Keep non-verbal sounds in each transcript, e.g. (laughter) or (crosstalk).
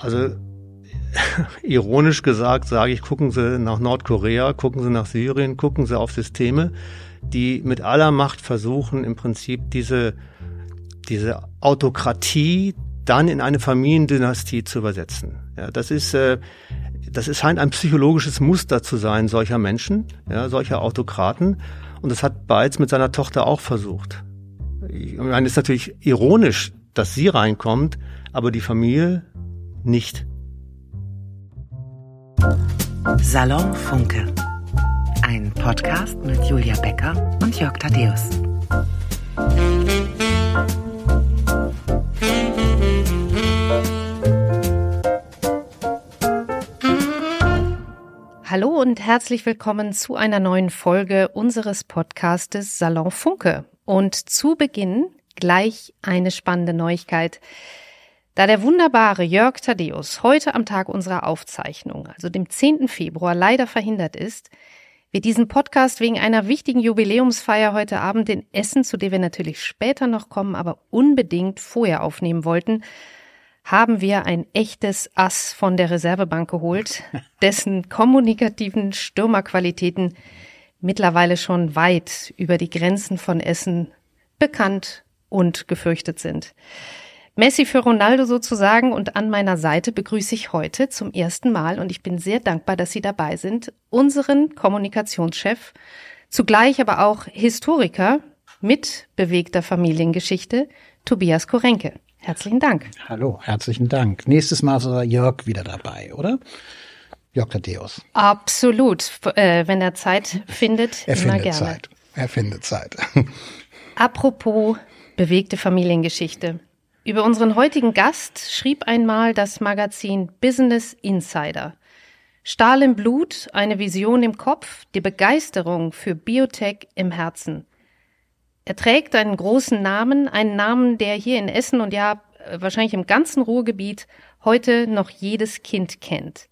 Also (laughs) ironisch gesagt sage ich, gucken Sie nach Nordkorea, gucken Sie nach Syrien, gucken Sie auf Systeme, die mit aller Macht versuchen, im Prinzip diese, diese Autokratie dann in eine Familiendynastie zu übersetzen. Ja, das ist, äh, das ist, scheint ein psychologisches Muster zu sein solcher Menschen, ja, solcher Autokraten. Und das hat Beitz mit seiner Tochter auch versucht. Ich meine, es ist natürlich ironisch, dass sie reinkommt, aber die Familie nicht. Salon Funke. Ein Podcast mit Julia Becker und Jörg Thaddeus. Hallo und herzlich willkommen zu einer neuen Folge unseres Podcastes Salon Funke. Und zu Beginn gleich eine spannende Neuigkeit. Da der wunderbare Jörg Thaddeus heute am Tag unserer Aufzeichnung, also dem 10. Februar, leider verhindert ist, wir diesen Podcast wegen einer wichtigen Jubiläumsfeier heute Abend in Essen, zu der wir natürlich später noch kommen, aber unbedingt vorher aufnehmen wollten, haben wir ein echtes Ass von der Reservebank geholt, (laughs) dessen kommunikativen Stürmerqualitäten mittlerweile schon weit über die Grenzen von Essen bekannt und gefürchtet sind. Messi für Ronaldo sozusagen und an meiner Seite begrüße ich heute zum ersten Mal und ich bin sehr dankbar, dass Sie dabei sind, unseren Kommunikationschef, zugleich aber auch Historiker mit bewegter Familiengeschichte, Tobias Korenke. Herzlichen Dank. Hallo, herzlichen Dank. Nächstes Mal ist Jörg wieder dabei, oder? Jörg Thaddeus. Absolut. Äh, wenn er Zeit findet, er immer findet gerne. Zeit. Er findet Zeit. (laughs) Apropos bewegte Familiengeschichte. Über unseren heutigen Gast schrieb einmal das Magazin Business Insider. Stahl im Blut, eine Vision im Kopf, die Begeisterung für Biotech im Herzen. Er trägt einen großen Namen, einen Namen, der hier in Essen und ja wahrscheinlich im ganzen Ruhrgebiet heute noch jedes Kind kennt.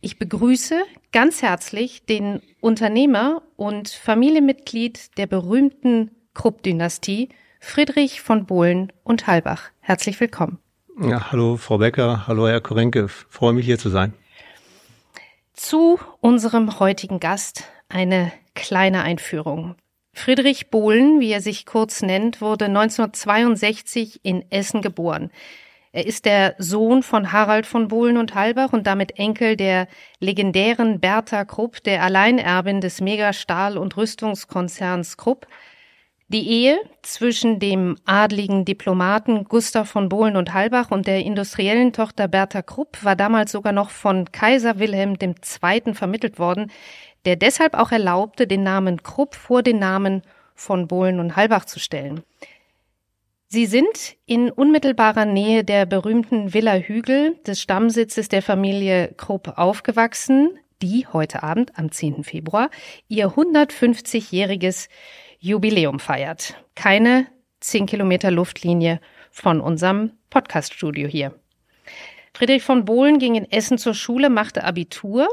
Ich begrüße ganz herzlich den Unternehmer und Familienmitglied der berühmten Krupp-Dynastie, Friedrich von Bohlen und Halbach. Herzlich willkommen. Ja, hallo Frau Becker, hallo Herr Korenke, freue mich hier zu sein. Zu unserem heutigen Gast eine kleine Einführung. Friedrich Bohlen, wie er sich kurz nennt, wurde 1962 in Essen geboren. Er ist der Sohn von Harald von Bohlen und Halbach und damit Enkel der legendären Bertha Krupp, der Alleinerbin des Megastahl- und Rüstungskonzerns Krupp. Die Ehe zwischen dem adligen Diplomaten Gustav von Bohlen und Halbach und der industriellen Tochter Bertha Krupp war damals sogar noch von Kaiser Wilhelm II. vermittelt worden, der deshalb auch erlaubte, den Namen Krupp vor den Namen von Bohlen und Halbach zu stellen. Sie sind in unmittelbarer Nähe der berühmten Villa Hügel des Stammsitzes der Familie Krupp aufgewachsen, die heute Abend am 10. Februar ihr 150-jähriges Jubiläum feiert. Keine 10 Kilometer Luftlinie von unserem Podcaststudio hier. Friedrich von Bohlen ging in Essen zur Schule, machte Abitur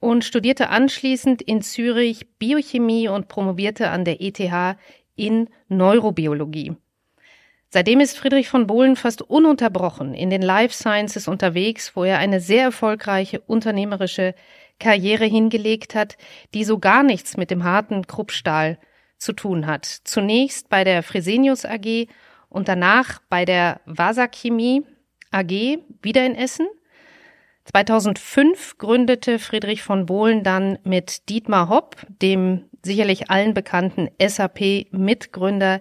und studierte anschließend in Zürich Biochemie und promovierte an der ETH in Neurobiologie. Seitdem ist Friedrich von Bohlen fast ununterbrochen in den Life Sciences unterwegs, wo er eine sehr erfolgreiche unternehmerische Karriere hingelegt hat, die so gar nichts mit dem harten Kruppstahl zu tun hat. Zunächst bei der Fresenius AG und danach bei der Wasachemie AG wieder in Essen. 2005 gründete Friedrich von Bohlen dann mit Dietmar Hopp, dem sicherlich allen bekannten SAP-Mitgründer,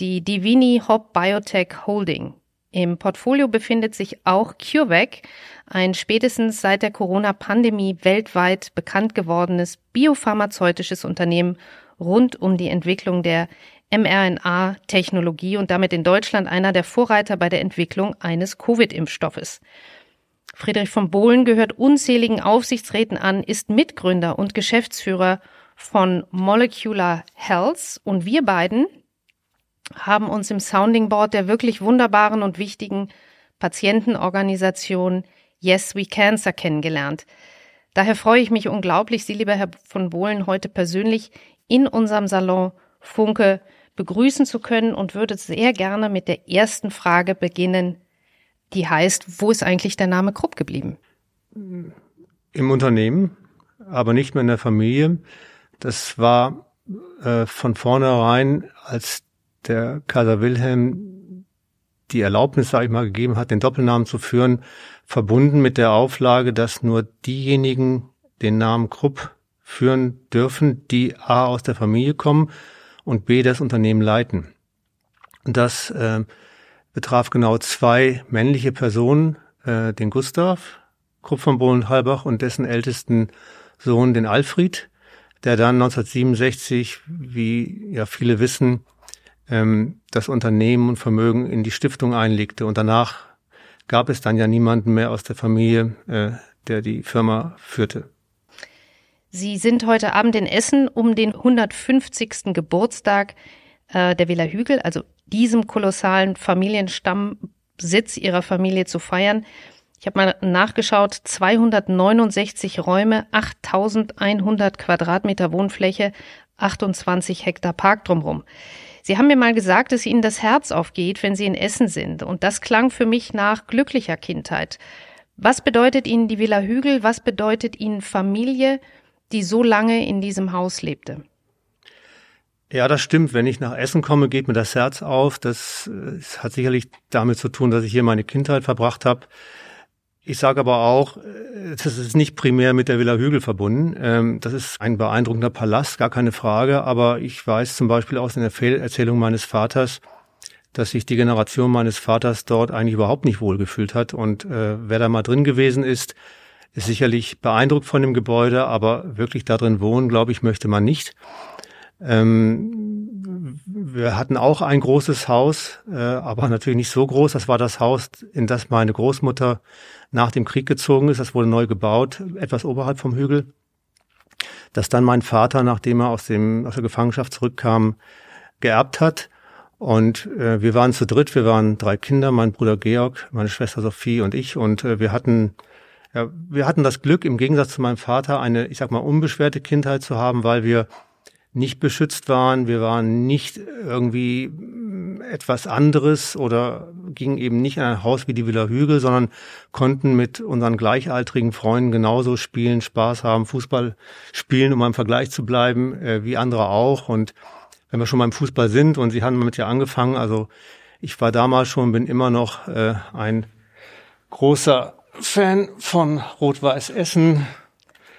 die Divini Hop Biotech Holding. Im Portfolio befindet sich auch CureVac, ein spätestens seit der Corona-Pandemie weltweit bekannt gewordenes biopharmazeutisches Unternehmen rund um die Entwicklung der mRNA-Technologie und damit in Deutschland einer der Vorreiter bei der Entwicklung eines Covid-Impfstoffes. Friedrich von Bohlen gehört unzähligen Aufsichtsräten an, ist Mitgründer und Geschäftsführer von Molecular Health und wir beiden haben uns im Sounding Board der wirklich wunderbaren und wichtigen Patientenorganisation Yes We Cancer kennengelernt. Daher freue ich mich unglaublich, Sie, lieber Herr von Bohlen, heute persönlich in unserem Salon Funke begrüßen zu können und würde sehr gerne mit der ersten Frage beginnen. Die heißt, wo ist eigentlich der Name Krupp geblieben? Im Unternehmen, aber nicht mehr in der Familie. Das war äh, von vornherein, als der Kaiser Wilhelm die Erlaubnis, sage ich mal, gegeben hat, den Doppelnamen zu führen, verbunden mit der Auflage, dass nur diejenigen den Namen Krupp führen dürfen, die A aus der Familie kommen und B das Unternehmen leiten. Und das äh, betraf genau zwei männliche Personen, äh, den Gustav Krupp von Bohlen-Halbach und dessen ältesten Sohn, den Alfred, der dann 1967, wie ja viele wissen, ähm, das Unternehmen und Vermögen in die Stiftung einlegte. Und danach gab es dann ja niemanden mehr aus der Familie, äh, der die Firma führte. Sie sind heute Abend in Essen, um den 150. Geburtstag äh, der Villa Hügel, also diesem kolossalen Familienstammsitz ihrer Familie zu feiern. Ich habe mal nachgeschaut, 269 Räume, 8100 Quadratmeter Wohnfläche, 28 Hektar Park drumherum. Sie haben mir mal gesagt, dass Ihnen das Herz aufgeht, wenn Sie in Essen sind. Und das klang für mich nach glücklicher Kindheit. Was bedeutet Ihnen die Villa Hügel? Was bedeutet Ihnen Familie, die so lange in diesem Haus lebte? Ja, das stimmt. Wenn ich nach Essen komme, geht mir das Herz auf. Das, äh, hat sicherlich damit zu tun, dass ich hier meine Kindheit verbracht habe. Ich sage aber auch, äh, das ist nicht primär mit der Villa Hügel verbunden. Ähm, das ist ein beeindruckender Palast, gar keine Frage. Aber ich weiß zum Beispiel aus den Erzählungen meines Vaters, dass sich die Generation meines Vaters dort eigentlich überhaupt nicht wohlgefühlt hat. Und äh, wer da mal drin gewesen ist, ist sicherlich beeindruckt von dem Gebäude, aber wirklich da drin wohnen, glaube ich, möchte man nicht. Ähm, wir hatten auch ein großes Haus, äh, aber natürlich nicht so groß. Das war das Haus, in das meine Großmutter nach dem Krieg gezogen ist. Das wurde neu gebaut, etwas oberhalb vom Hügel. Das dann mein Vater, nachdem er aus, dem, aus der Gefangenschaft zurückkam, geerbt hat. Und äh, wir waren zu dritt, wir waren drei Kinder, mein Bruder Georg, meine Schwester Sophie und ich. Und äh, wir hatten ja, wir hatten das Glück, im Gegensatz zu meinem Vater, eine, ich sag mal, unbeschwerte Kindheit zu haben, weil wir nicht beschützt waren, wir waren nicht irgendwie etwas anderes oder gingen eben nicht in ein Haus wie die Villa Hügel, sondern konnten mit unseren gleichaltrigen Freunden genauso spielen, Spaß haben, Fußball spielen, um im Vergleich zu bleiben, äh, wie andere auch. Und wenn wir schon beim Fußball sind und Sie haben damit ja angefangen, also ich war damals schon, bin immer noch äh, ein großer Fan von Rot-Weiß Essen,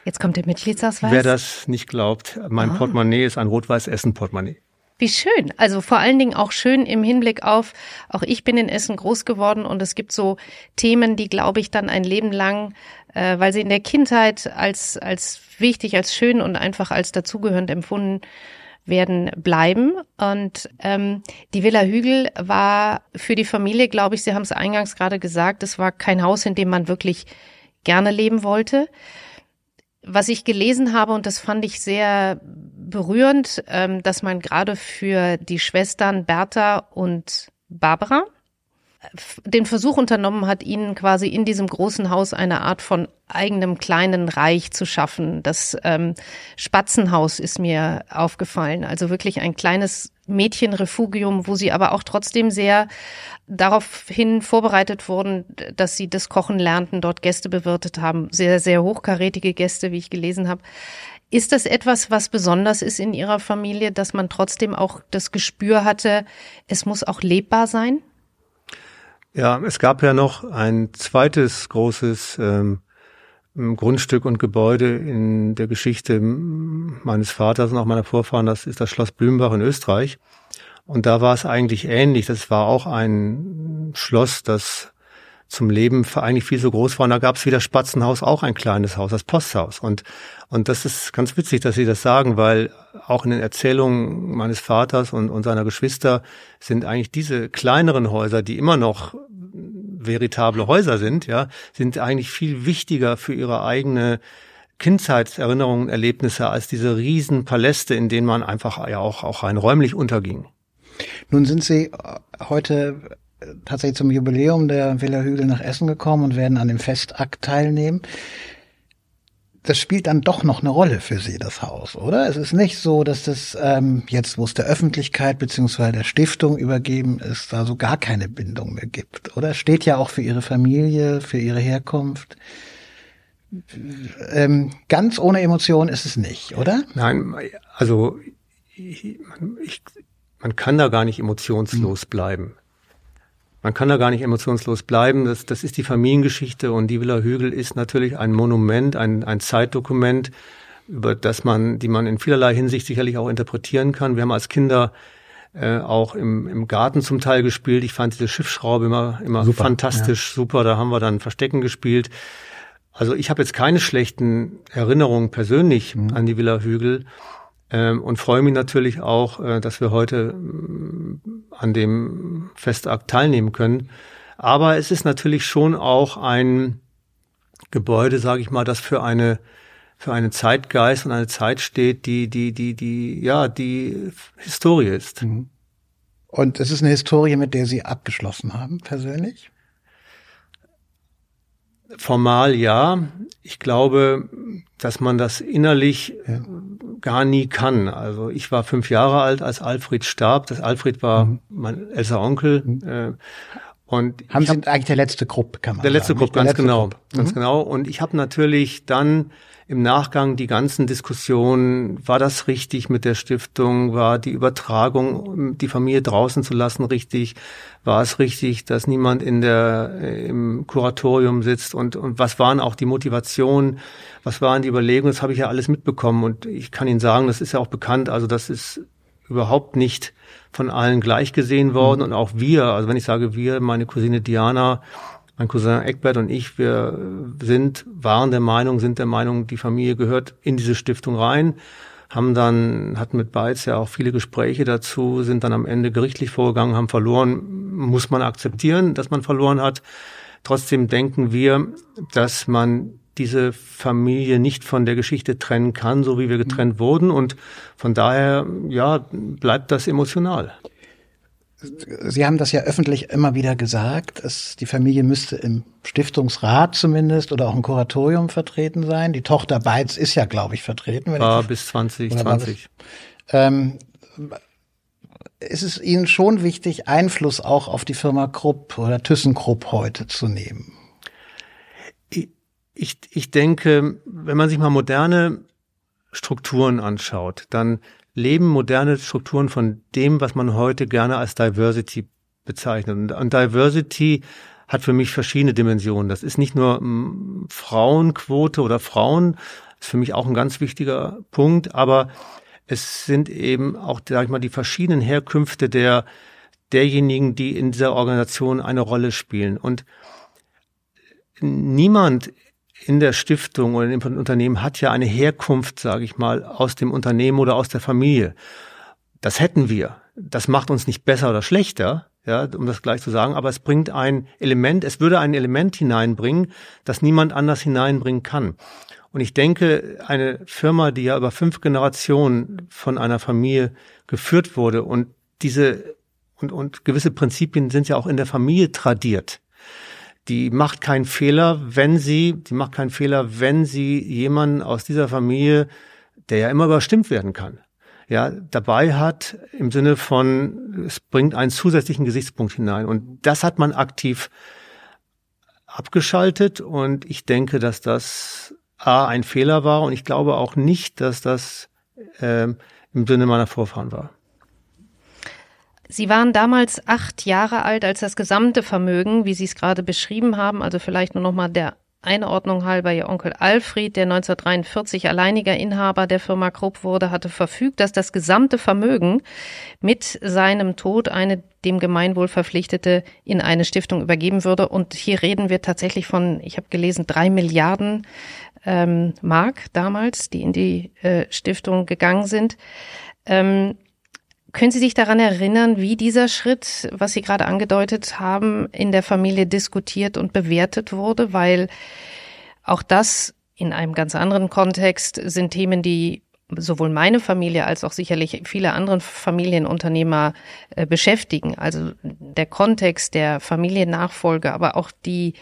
Jetzt kommt der Mitgliedsausweis. Wer das nicht glaubt, mein ah. Portemonnaie ist ein Rot-Weiß-Essen-Portemonnaie. Wie schön. Also vor allen Dingen auch schön im Hinblick auf, auch ich bin in Essen groß geworden und es gibt so Themen, die, glaube ich, dann ein Leben lang, äh, weil sie in der Kindheit als, als wichtig, als schön und einfach als dazugehörend empfunden werden bleiben. Und ähm, die Villa Hügel war für die Familie, glaube ich, Sie haben es eingangs gerade gesagt, es war kein Haus, in dem man wirklich gerne leben wollte was ich gelesen habe, und das fand ich sehr berührend, ähm, dass man gerade für die Schwestern Bertha und Barbara den Versuch unternommen hat, ihnen quasi in diesem großen Haus eine Art von eigenem kleinen Reich zu schaffen. Das ähm, Spatzenhaus ist mir aufgefallen. Also wirklich ein kleines Mädchenrefugium, wo sie aber auch trotzdem sehr daraufhin vorbereitet wurden, dass sie das Kochen lernten, dort Gäste bewirtet haben. Sehr, sehr hochkarätige Gäste, wie ich gelesen habe. Ist das etwas, was besonders ist in Ihrer Familie, dass man trotzdem auch das Gespür hatte, es muss auch lebbar sein? Ja, es gab ja noch ein zweites großes ähm, Grundstück und Gebäude in der Geschichte meines Vaters und auch meiner Vorfahren. Das ist das Schloss Blümenbach in Österreich. Und da war es eigentlich ähnlich. Das war auch ein Schloss, das zum Leben eigentlich viel so groß war. Und da gab es wie das Spatzenhaus auch ein kleines Haus, das Posthaus. Und, und das ist ganz witzig, dass Sie das sagen, weil auch in den Erzählungen meines Vaters und, und seiner Geschwister sind eigentlich diese kleineren Häuser, die immer noch veritable Häuser sind, ja, sind eigentlich viel wichtiger für ihre eigene Kindheitserinnerungen, Erlebnisse als diese riesen Paläste, in denen man einfach ja auch, auch rein räumlich unterging. Nun sind Sie heute tatsächlich zum Jubiläum der Villa Hügel nach Essen gekommen und werden an dem Festakt teilnehmen. das spielt dann doch noch eine Rolle für Sie, das Haus, oder? Es ist nicht so, dass das ähm, jetzt, wo es der Öffentlichkeit beziehungsweise der Stiftung übergeben ist, da so gar keine Bindung mehr gibt, oder? Steht ja auch für Ihre Familie, für Ihre Herkunft. Ähm, ganz ohne Emotion ist es nicht, oder? Nein, also ich, ich, man kann da gar nicht emotionslos mhm. bleiben. Man kann da gar nicht emotionslos bleiben. Das, das ist die Familiengeschichte und die Villa Hügel ist natürlich ein Monument, ein, ein Zeitdokument, über das man, die man in vielerlei Hinsicht sicherlich auch interpretieren kann. Wir haben als Kinder äh, auch im, im Garten zum Teil gespielt. Ich fand diese Schiffsschraube immer, immer super, fantastisch, ja. super. Da haben wir dann Verstecken gespielt. Also ich habe jetzt keine schlechten Erinnerungen persönlich mhm. an die Villa Hügel. Ähm, und freue mich natürlich auch, äh, dass wir heute äh, an dem Festakt teilnehmen können. Aber es ist natürlich schon auch ein Gebäude, sage ich mal, das für eine für einen Zeitgeist und eine Zeit steht, die die die die ja die Historie ist. Mhm. Und es ist eine Historie, mit der Sie abgeschlossen haben, persönlich? Formal ja. Ich glaube, dass man das innerlich ja. gar nie kann. Also ich war fünf Jahre alt, als Alfred starb. Das Alfred war mhm. mein älterer Onkel. Mhm. Äh, und haben Sie hab, eigentlich der letzte Gruppe, kann man Der letzte Gruppe, ganz genau, Gruppe. ganz mhm. genau. Und ich habe natürlich dann im Nachgang die ganzen Diskussionen, war das richtig mit der Stiftung, war die Übertragung, die Familie draußen zu lassen, richtig, war es richtig, dass niemand in der, äh, im Kuratorium sitzt? Und, und was waren auch die Motivationen, was waren die Überlegungen, das habe ich ja alles mitbekommen. Und ich kann Ihnen sagen, das ist ja auch bekannt, also das ist überhaupt nicht von allen gleich gesehen worden. Mhm. und auch wir, also wenn ich sage wir, meine Cousine Diana, mein Cousin Eckbert und ich, wir sind, waren der Meinung, sind der Meinung, die Familie gehört in diese Stiftung rein, haben dann, hatten mit Beiz ja auch viele Gespräche dazu, sind dann am Ende gerichtlich vorgegangen, haben verloren, muss man akzeptieren, dass man verloren hat. Trotzdem denken wir, dass man diese Familie nicht von der Geschichte trennen kann, so wie wir getrennt mhm. wurden. Und von daher, ja, bleibt das emotional. Sie haben das ja öffentlich immer wieder gesagt, es, die Familie müsste im Stiftungsrat zumindest oder auch im Kuratorium vertreten sein. Die Tochter Beitz ist ja, glaube ich, vertreten. War bis 2020. Ähm, ist es Ihnen schon wichtig, Einfluss auch auf die Firma Krupp oder ThyssenKrupp heute zu nehmen? Ich, ich, ich denke, wenn man sich mal moderne Strukturen anschaut, dann leben moderne Strukturen von dem, was man heute gerne als Diversity bezeichnet. Und Diversity hat für mich verschiedene Dimensionen. Das ist nicht nur hm, Frauenquote oder Frauen, ist für mich auch ein ganz wichtiger Punkt, aber es sind eben auch, sag ich mal, die verschiedenen Herkünfte der derjenigen, die in dieser Organisation eine Rolle spielen. Und niemand in der Stiftung oder im Unternehmen hat ja eine Herkunft, sage ich mal, aus dem Unternehmen oder aus der Familie. Das hätten wir. Das macht uns nicht besser oder schlechter, ja, um das gleich zu sagen, aber es bringt ein Element, es würde ein Element hineinbringen, das niemand anders hineinbringen kann. Und ich denke, eine Firma, die ja über fünf Generationen von einer Familie geführt wurde und diese und, und gewisse Prinzipien sind ja auch in der Familie tradiert die macht keinen Fehler, wenn sie, die macht keinen Fehler, wenn sie jemanden aus dieser Familie, der ja immer überstimmt werden kann, ja, dabei hat im Sinne von, es bringt einen zusätzlichen Gesichtspunkt hinein. Und das hat man aktiv abgeschaltet und ich denke, dass das A ein Fehler war und ich glaube auch nicht, dass das äh, im Sinne meiner Vorfahren war. Sie waren damals acht Jahre alt, als das gesamte Vermögen, wie Sie es gerade beschrieben haben, also vielleicht nur noch mal der Einordnung halber, Ihr Onkel Alfred, der 1943 alleiniger Inhaber der Firma Krupp wurde, hatte verfügt, dass das gesamte Vermögen mit seinem Tod eine dem Gemeinwohl verpflichtete in eine Stiftung übergeben würde. Und hier reden wir tatsächlich von, ich habe gelesen, drei Milliarden ähm, Mark damals, die in die äh, Stiftung gegangen sind. Ähm, können Sie sich daran erinnern, wie dieser Schritt, was Sie gerade angedeutet haben, in der Familie diskutiert und bewertet wurde? Weil auch das in einem ganz anderen Kontext sind Themen, die sowohl meine Familie als auch sicherlich viele andere Familienunternehmer äh, beschäftigen. Also der Kontext der Familiennachfolge, aber auch die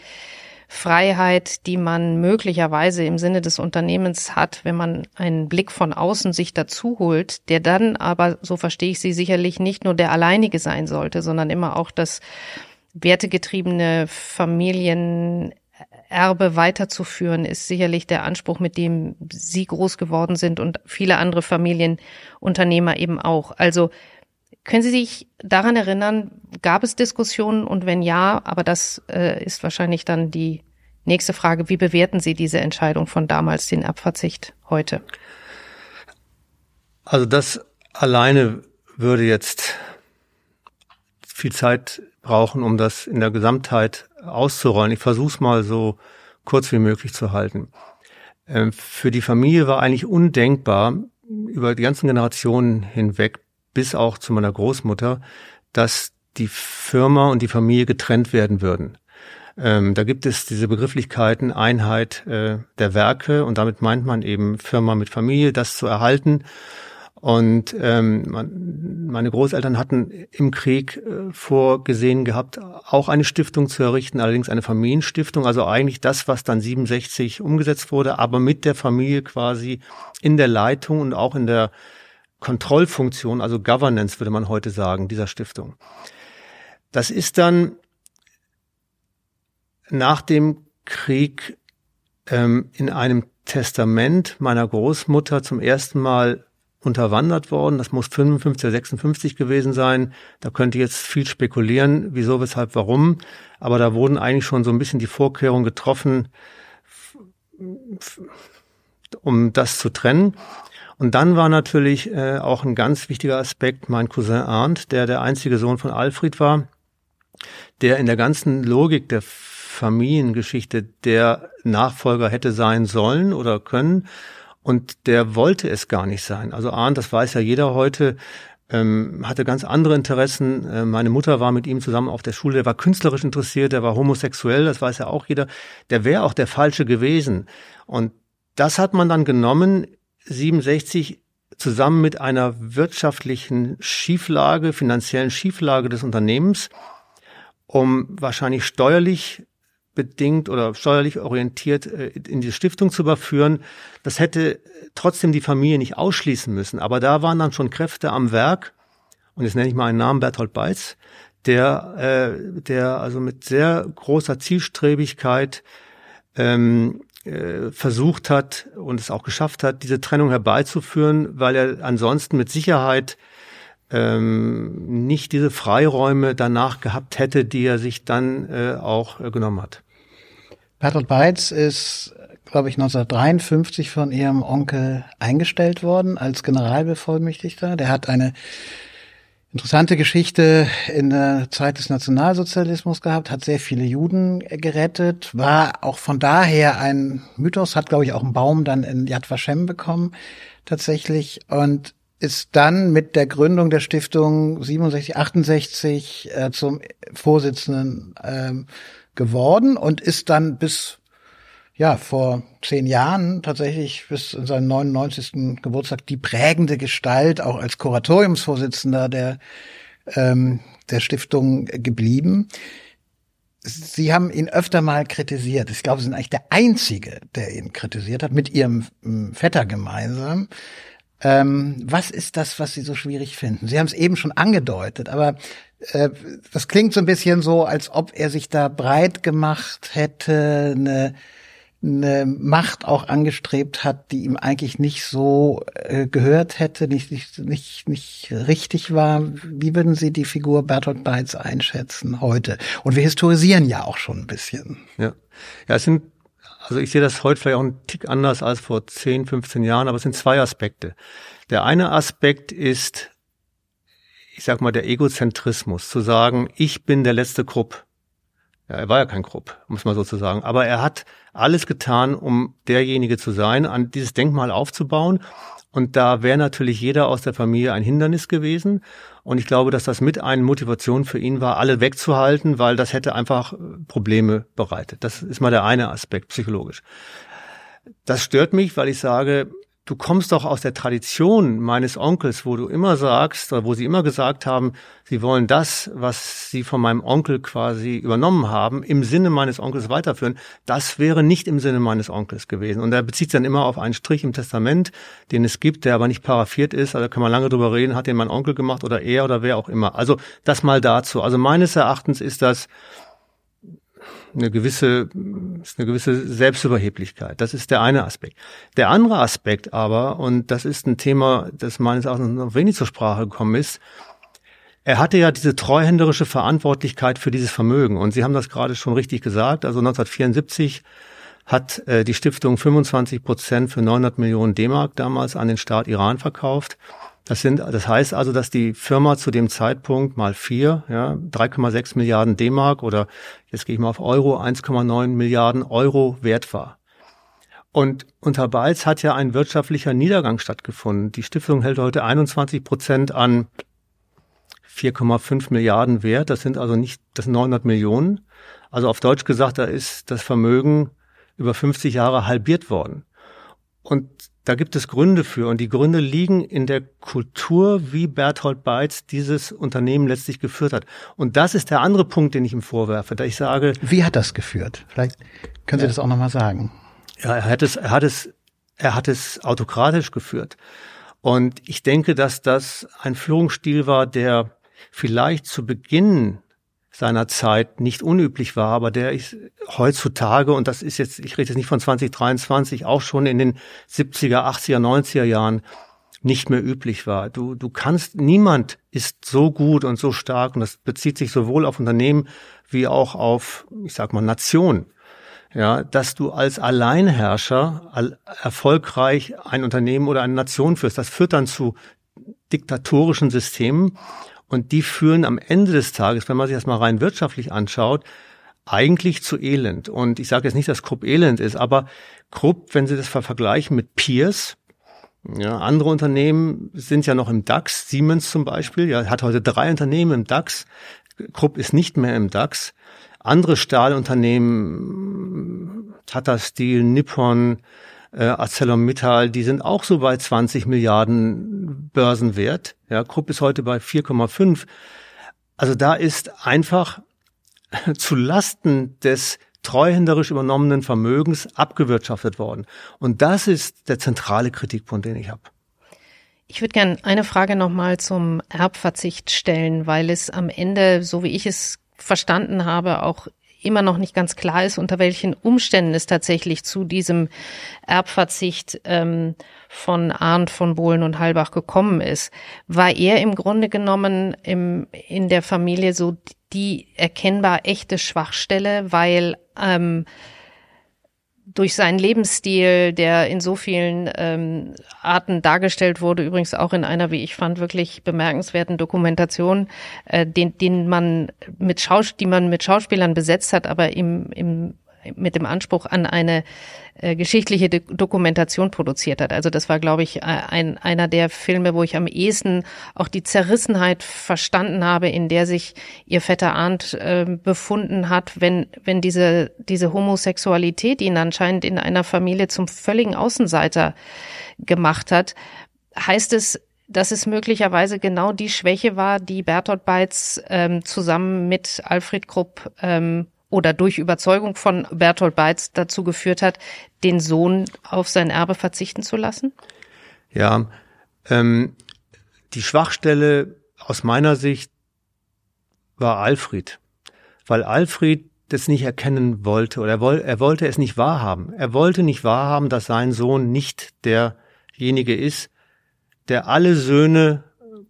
Freiheit, die man möglicherweise im Sinne des Unternehmens hat, wenn man einen Blick von außen sich dazu holt, der dann aber, so verstehe ich Sie, sicherlich nicht nur der alleinige sein sollte, sondern immer auch das wertegetriebene Familienerbe weiterzuführen, ist sicherlich der Anspruch, mit dem Sie groß geworden sind und viele andere Familienunternehmer eben auch. Also können Sie sich daran erinnern, gab es Diskussionen und wenn ja, aber das äh, ist wahrscheinlich dann die nächste Frage, wie bewerten Sie diese Entscheidung von damals, den Erbverzicht heute? Also das alleine würde jetzt viel Zeit brauchen, um das in der Gesamtheit auszurollen. Ich versuche es mal so kurz wie möglich zu halten. Ähm, für die Familie war eigentlich undenkbar, über die ganzen Generationen hinweg bis auch zu meiner Großmutter, dass die Firma und die Familie getrennt werden würden. Ähm, da gibt es diese Begrifflichkeiten Einheit äh, der Werke und damit meint man eben Firma mit Familie, das zu erhalten. Und ähm, man, meine Großeltern hatten im Krieg äh, vorgesehen gehabt, auch eine Stiftung zu errichten, allerdings eine Familienstiftung, also eigentlich das, was dann 67 umgesetzt wurde, aber mit der Familie quasi in der Leitung und auch in der Kontrollfunktion, also Governance würde man heute sagen, dieser Stiftung. Das ist dann nach dem Krieg ähm, in einem Testament meiner Großmutter zum ersten Mal unterwandert worden. Das muss 55 oder 56 gewesen sein. Da könnte jetzt viel spekulieren, wieso, weshalb, warum. Aber da wurden eigentlich schon so ein bisschen die Vorkehrungen getroffen, um das zu trennen. Und dann war natürlich äh, auch ein ganz wichtiger Aspekt mein Cousin Arndt, der der einzige Sohn von Alfred war, der in der ganzen Logik der Familiengeschichte der Nachfolger hätte sein sollen oder können. Und der wollte es gar nicht sein. Also Arndt, das weiß ja jeder heute, ähm, hatte ganz andere Interessen. Äh, meine Mutter war mit ihm zusammen auf der Schule, der war künstlerisch interessiert, der war homosexuell, das weiß ja auch jeder. Der wäre auch der Falsche gewesen. Und das hat man dann genommen 67 zusammen mit einer wirtschaftlichen Schieflage, finanziellen Schieflage des Unternehmens, um wahrscheinlich steuerlich bedingt oder steuerlich orientiert äh, in die Stiftung zu überführen. Das hätte trotzdem die Familie nicht ausschließen müssen. Aber da waren dann schon Kräfte am Werk, und jetzt nenne ich mal einen Namen, Berthold Beitz, der, äh, der also mit sehr großer Zielstrebigkeit ähm, äh, versucht hat und es auch geschafft hat, diese Trennung herbeizuführen, weil er ansonsten mit Sicherheit ähm, nicht diese Freiräume danach gehabt hätte, die er sich dann äh, auch äh, genommen hat. Bertolt Beitz ist, glaube ich, 1953 von ihrem Onkel eingestellt worden als Generalbevollmächtigter. Der hat eine interessante Geschichte. In der Zeit des Nationalsozialismus gehabt, hat sehr viele Juden gerettet, war auch von daher ein Mythos, hat glaube ich auch einen Baum dann in Yad Vashem bekommen tatsächlich und ist dann mit der Gründung der Stiftung 67, 68 äh, zum Vorsitzenden ähm, geworden und ist dann bis ja, vor zehn Jahren tatsächlich bis in seinen 99. Geburtstag die prägende Gestalt, auch als Kuratoriumsvorsitzender der, ähm, der Stiftung geblieben. Sie haben ihn öfter mal kritisiert. Ich glaube, Sie sind eigentlich der Einzige, der ihn kritisiert hat, mit Ihrem ähm, Vetter gemeinsam. Ähm, was ist das, was Sie so schwierig finden? Sie haben es eben schon angedeutet, aber äh, das klingt so ein bisschen so, als ob er sich da breit gemacht hätte, eine eine Macht auch angestrebt hat, die ihm eigentlich nicht so äh, gehört hätte, nicht, nicht, nicht, nicht richtig war. Wie würden Sie die Figur Bertolt Beitz einschätzen heute? Und wir historisieren ja auch schon ein bisschen. Ja, ja es sind, also ich sehe das heute vielleicht auch einen Tick anders als vor 10, 15 Jahren, aber es sind zwei Aspekte. Der eine Aspekt ist, ich sag mal, der Egozentrismus, zu sagen, ich bin der letzte Krupp. Ja, er war ja kein Krupp, muss man sozusagen. Aber er hat alles getan, um derjenige zu sein, an dieses Denkmal aufzubauen. Und da wäre natürlich jeder aus der Familie ein Hindernis gewesen. Und ich glaube, dass das mit eine Motivation für ihn war, alle wegzuhalten, weil das hätte einfach Probleme bereitet. Das ist mal der eine Aspekt psychologisch. Das stört mich, weil ich sage, du kommst doch aus der Tradition meines Onkels, wo du immer sagst, oder wo sie immer gesagt haben, sie wollen das, was sie von meinem Onkel quasi übernommen haben, im Sinne meines Onkels weiterführen. Das wäre nicht im Sinne meines Onkels gewesen. Und er bezieht sich dann immer auf einen Strich im Testament, den es gibt, der aber nicht paraphiert ist. Also kann man lange drüber reden, hat den mein Onkel gemacht oder er oder wer auch immer. Also das mal dazu. Also meines Erachtens ist das eine gewisse, eine gewisse Selbstüberheblichkeit. Das ist der eine Aspekt. Der andere Aspekt aber, und das ist ein Thema, das meines Erachtens noch wenig zur Sprache gekommen ist, er hatte ja diese treuhänderische Verantwortlichkeit für dieses Vermögen. Und Sie haben das gerade schon richtig gesagt. Also 1974 hat äh, die Stiftung 25 Prozent für 900 Millionen D-Mark damals an den Staat Iran verkauft. Das sind, das heißt also, dass die Firma zu dem Zeitpunkt mal vier, ja, 3,6 Milliarden D-Mark oder jetzt gehe ich mal auf Euro, 1,9 Milliarden Euro wert war. Und unter Balz hat ja ein wirtschaftlicher Niedergang stattgefunden. Die Stiftung hält heute 21 Prozent an 4,5 Milliarden wert. Das sind also nicht, das sind 900 Millionen. Also auf Deutsch gesagt, da ist das Vermögen über 50 Jahre halbiert worden. Und da gibt es Gründe für und die Gründe liegen in der Kultur, wie Berthold Beitz dieses Unternehmen letztlich geführt hat. Und das ist der andere Punkt, den ich ihm vorwerfe, da ich sage. Wie hat das geführt? Vielleicht können Sie ja, das auch nochmal sagen. Ja, er hat es, er hat es, er hat es autokratisch geführt. Und ich denke, dass das ein Führungsstil war, der vielleicht zu Beginn seiner Zeit nicht unüblich war, aber der ist heutzutage, und das ist jetzt, ich rede jetzt nicht von 2023, auch schon in den 70er, 80er, 90er Jahren nicht mehr üblich war. Du, du kannst, niemand ist so gut und so stark, und das bezieht sich sowohl auf Unternehmen wie auch auf, ich sag mal, Nationen. Ja, dass du als Alleinherrscher all, erfolgreich ein Unternehmen oder eine Nation führst. Das führt dann zu diktatorischen Systemen und die führen am Ende des Tages, wenn man sich das mal rein wirtschaftlich anschaut, eigentlich zu Elend. Und ich sage jetzt nicht, dass Krupp Elend ist, aber Krupp, wenn Sie das vergleichen mit Peers, ja, andere Unternehmen sind ja noch im DAX, Siemens zum Beispiel, ja, hat heute drei Unternehmen im DAX. Krupp ist nicht mehr im DAX. Andere Stahlunternehmen, Tata Steel, Nippon, äh, ArcelorMittal, die sind auch so bei 20 Milliarden Börsenwert. Ja, Krupp ist heute bei 4,5. Also da ist einfach (laughs) zu Lasten des treuhänderisch übernommenen Vermögens abgewirtschaftet worden. Und das ist der zentrale Kritikpunkt, den ich habe. Ich würde gerne eine Frage nochmal zum Erbverzicht stellen, weil es am Ende, so wie ich es verstanden habe, auch immer noch nicht ganz klar ist, unter welchen Umständen es tatsächlich zu diesem Erbverzicht ähm, von Arndt von Bohlen und Halbach gekommen ist. War er im Grunde genommen im, in der Familie so die erkennbar echte Schwachstelle, weil ähm, durch seinen Lebensstil, der in so vielen ähm, Arten dargestellt wurde, übrigens auch in einer, wie ich fand, wirklich bemerkenswerten Dokumentation, äh, den, den man mit Schaus die man mit Schauspielern besetzt hat, aber im, im mit dem Anspruch an eine äh, geschichtliche De Dokumentation produziert hat. Also das war, glaube ich, ein, einer der Filme, wo ich am ehesten auch die Zerrissenheit verstanden habe, in der sich ihr Vetter Arndt äh, befunden hat, wenn, wenn diese, diese Homosexualität ihn anscheinend in einer Familie zum völligen Außenseiter gemacht hat. Heißt es, dass es möglicherweise genau die Schwäche war, die Bertolt Beitz ähm, zusammen mit Alfred Krupp ähm, oder durch Überzeugung von Bertolt Beitz dazu geführt hat, den Sohn auf sein Erbe verzichten zu lassen? Ja, ähm, die Schwachstelle aus meiner Sicht war Alfred, weil Alfred das nicht erkennen wollte oder er, woll, er wollte es nicht wahrhaben. Er wollte nicht wahrhaben, dass sein Sohn nicht derjenige ist, der alle Söhne,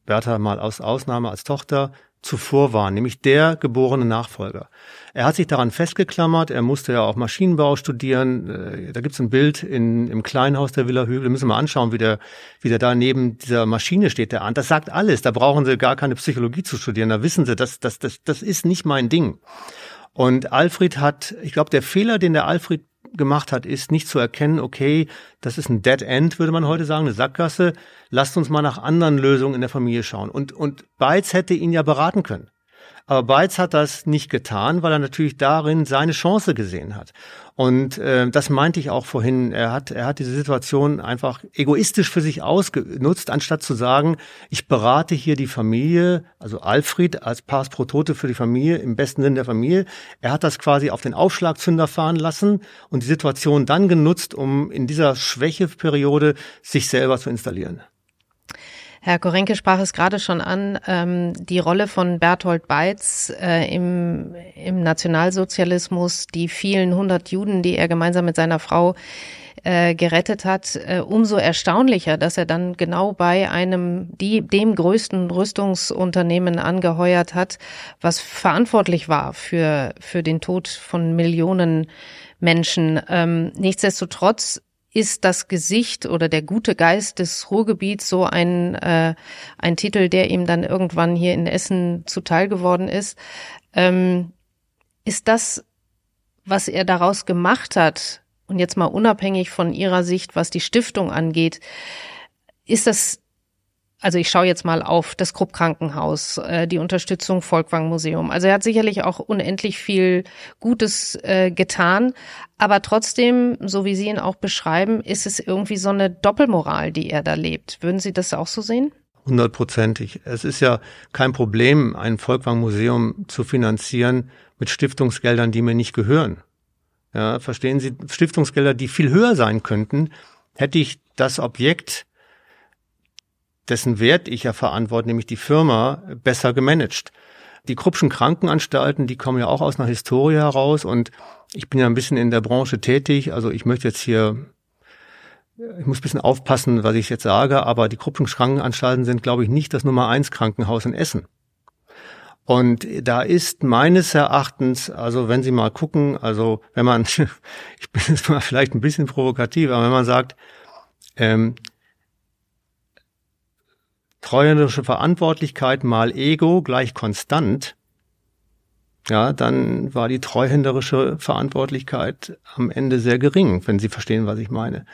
Bertha mal aus Ausnahme als Tochter, zuvor waren, nämlich der geborene Nachfolger. Er hat sich daran festgeklammert, er musste ja auch Maschinenbau studieren. Äh, da gibt's ein Bild in, im Kleinhaus der Villa Hügel, da müssen wir mal anschauen, wie der, wie der da neben dieser Maschine steht, der an. Das sagt alles, da brauchen Sie gar keine Psychologie zu studieren, da wissen Sie, das, das, das, das ist nicht mein Ding. Und Alfred hat, ich glaube, der Fehler, den der Alfred gemacht hat, ist nicht zu erkennen, okay, das ist ein Dead End, würde man heute sagen, eine Sackgasse. Lasst uns mal nach anderen Lösungen in der Familie schauen. Und, und Beitz hätte ihn ja beraten können. Aber Beitz hat das nicht getan, weil er natürlich darin seine Chance gesehen hat. Und äh, das meinte ich auch vorhin. Er hat, er hat diese Situation einfach egoistisch für sich ausgenutzt, anstatt zu sagen, ich berate hier die Familie, also Alfred als Pars pro Tote für die Familie, im besten Sinn der Familie. Er hat das quasi auf den Aufschlagzünder fahren lassen und die Situation dann genutzt, um in dieser Schwächeperiode sich selber zu installieren. Herr Korenke sprach es gerade schon an, ähm, die Rolle von Berthold Beitz äh, im, im Nationalsozialismus, die vielen hundert Juden, die er gemeinsam mit seiner Frau äh, gerettet hat, äh, umso erstaunlicher, dass er dann genau bei einem, die, dem größten Rüstungsunternehmen angeheuert hat, was verantwortlich war für, für den Tod von Millionen Menschen. Ähm, nichtsdestotrotz ist das Gesicht oder der gute Geist des Ruhrgebiets so ein, äh, ein Titel, der ihm dann irgendwann hier in Essen zuteil geworden ist. Ähm, ist das, was er daraus gemacht hat, und jetzt mal unabhängig von Ihrer Sicht, was die Stiftung angeht, ist das also ich schaue jetzt mal auf das Krupp Krankenhaus, äh, die Unterstützung Volkwang Museum. Also er hat sicherlich auch unendlich viel Gutes äh, getan, aber trotzdem, so wie Sie ihn auch beschreiben, ist es irgendwie so eine Doppelmoral, die er da lebt. Würden Sie das auch so sehen? Hundertprozentig. Es ist ja kein Problem, ein Volkwang Museum zu finanzieren mit Stiftungsgeldern, die mir nicht gehören. Ja, verstehen Sie, Stiftungsgelder, die viel höher sein könnten, hätte ich das Objekt dessen Wert ich ja verantworte, nämlich die Firma, besser gemanagt. Die Kruppschen Krankenanstalten, die kommen ja auch aus einer Historie heraus und ich bin ja ein bisschen in der Branche tätig, also ich möchte jetzt hier, ich muss ein bisschen aufpassen, was ich jetzt sage, aber die Kruppschen Krankenanstalten sind, glaube ich, nicht das Nummer eins Krankenhaus in Essen. Und da ist meines Erachtens, also wenn Sie mal gucken, also wenn man, (laughs) ich bin jetzt mal vielleicht ein bisschen provokativ, aber wenn man sagt, ähm, treuhänderische Verantwortlichkeit mal Ego gleich konstant, ja, dann war die treuhänderische Verantwortlichkeit am Ende sehr gering, wenn Sie verstehen, was ich meine.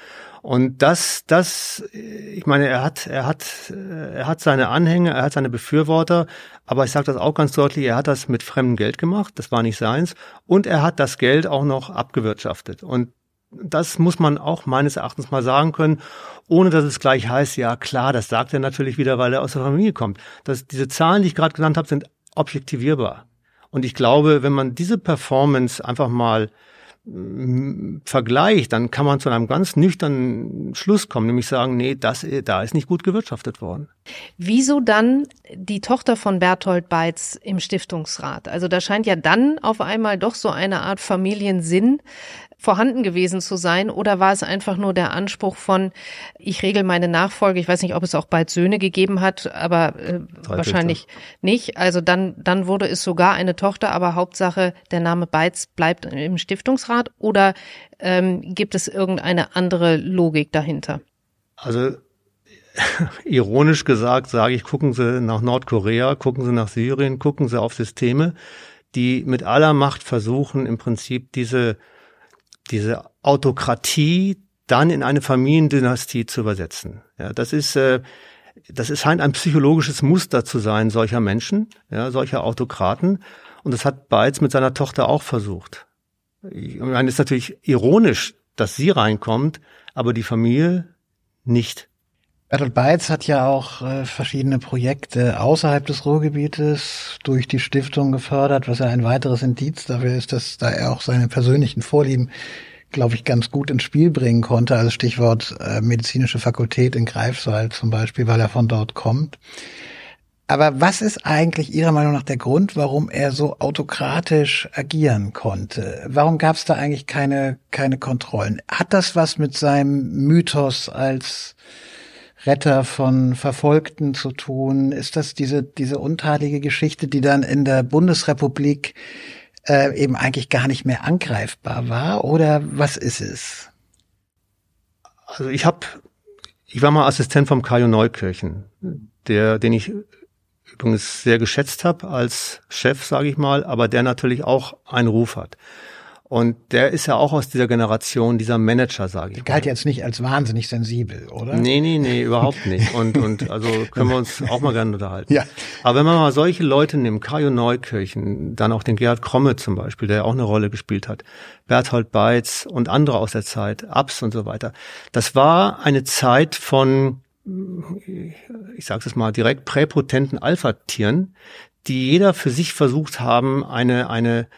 Und das, das, ich meine, er hat, er hat, er hat seine Anhänger, er hat seine Befürworter, aber ich sage das auch ganz deutlich, er hat das mit fremdem Geld gemacht, das war nicht seins, und er hat das Geld auch noch abgewirtschaftet. Und das muss man auch meines Erachtens mal sagen können, ohne dass es gleich heißt, ja klar, das sagt er natürlich wieder, weil er aus der Familie kommt. Das, diese Zahlen, die ich gerade genannt habe, sind objektivierbar. Und ich glaube, wenn man diese Performance einfach mal mm, vergleicht, dann kann man zu einem ganz nüchternen Schluss kommen, nämlich sagen, nee, das, da ist nicht gut gewirtschaftet worden. Wieso dann die Tochter von Berthold Beitz im Stiftungsrat? Also da scheint ja dann auf einmal doch so eine Art Familiensinn vorhanden gewesen zu sein oder war es einfach nur der Anspruch von, ich regel meine Nachfolge, ich weiß nicht, ob es auch bald Söhne gegeben hat, aber äh, wahrscheinlich nicht. Also dann, dann wurde es sogar eine Tochter, aber Hauptsache der Name Beitz bleibt im Stiftungsrat oder ähm, gibt es irgendeine andere Logik dahinter? Also ironisch gesagt sage ich, gucken Sie nach Nordkorea, gucken Sie nach Syrien, gucken Sie auf Systeme, die mit aller Macht versuchen, im Prinzip diese diese Autokratie dann in eine Familiendynastie zu übersetzen. Ja, das ist, äh, das ist scheint ein psychologisches Muster zu sein solcher Menschen, ja, solcher Autokraten. Und das hat Beitz mit seiner Tochter auch versucht. Ich meine, es ist natürlich ironisch, dass sie reinkommt, aber die Familie nicht. Bertolt Beitz hat ja auch äh, verschiedene Projekte außerhalb des Ruhrgebietes durch die Stiftung gefördert, was ja ein weiteres Indiz dafür ist, dass da er auch seine persönlichen Vorlieben, glaube ich, ganz gut ins Spiel bringen konnte. Also Stichwort äh, medizinische Fakultät in Greifswald zum Beispiel, weil er von dort kommt. Aber was ist eigentlich Ihrer Meinung nach der Grund, warum er so autokratisch agieren konnte? Warum gab es da eigentlich keine, keine Kontrollen? Hat das was mit seinem Mythos als Retter von Verfolgten zu tun? Ist das diese, diese untadlige Geschichte, die dann in der Bundesrepublik äh, eben eigentlich gar nicht mehr angreifbar war? Oder was ist es? Also ich habe, ich war mal Assistent vom Kajo Neukirchen, der, den ich übrigens sehr geschätzt habe als Chef, sage ich mal, aber der natürlich auch einen Ruf hat. Und der ist ja auch aus dieser Generation, dieser Manager, sage ich. Der galt jetzt nicht als wahnsinnig sensibel, oder? Nee, nee, nee, (laughs) überhaupt nicht. Und, und also können wir uns auch mal gerne unterhalten. Ja. Aber wenn man mal solche Leute nimmt, Kajo Neukirchen, dann auch den Gerhard Kromme zum Beispiel, der auch eine Rolle gespielt hat, Berthold Beitz und andere aus der Zeit, Abs und so weiter. Das war eine Zeit von, ich sage es mal direkt, präpotenten Alpha-Tieren, die jeder für sich versucht haben, eine, eine,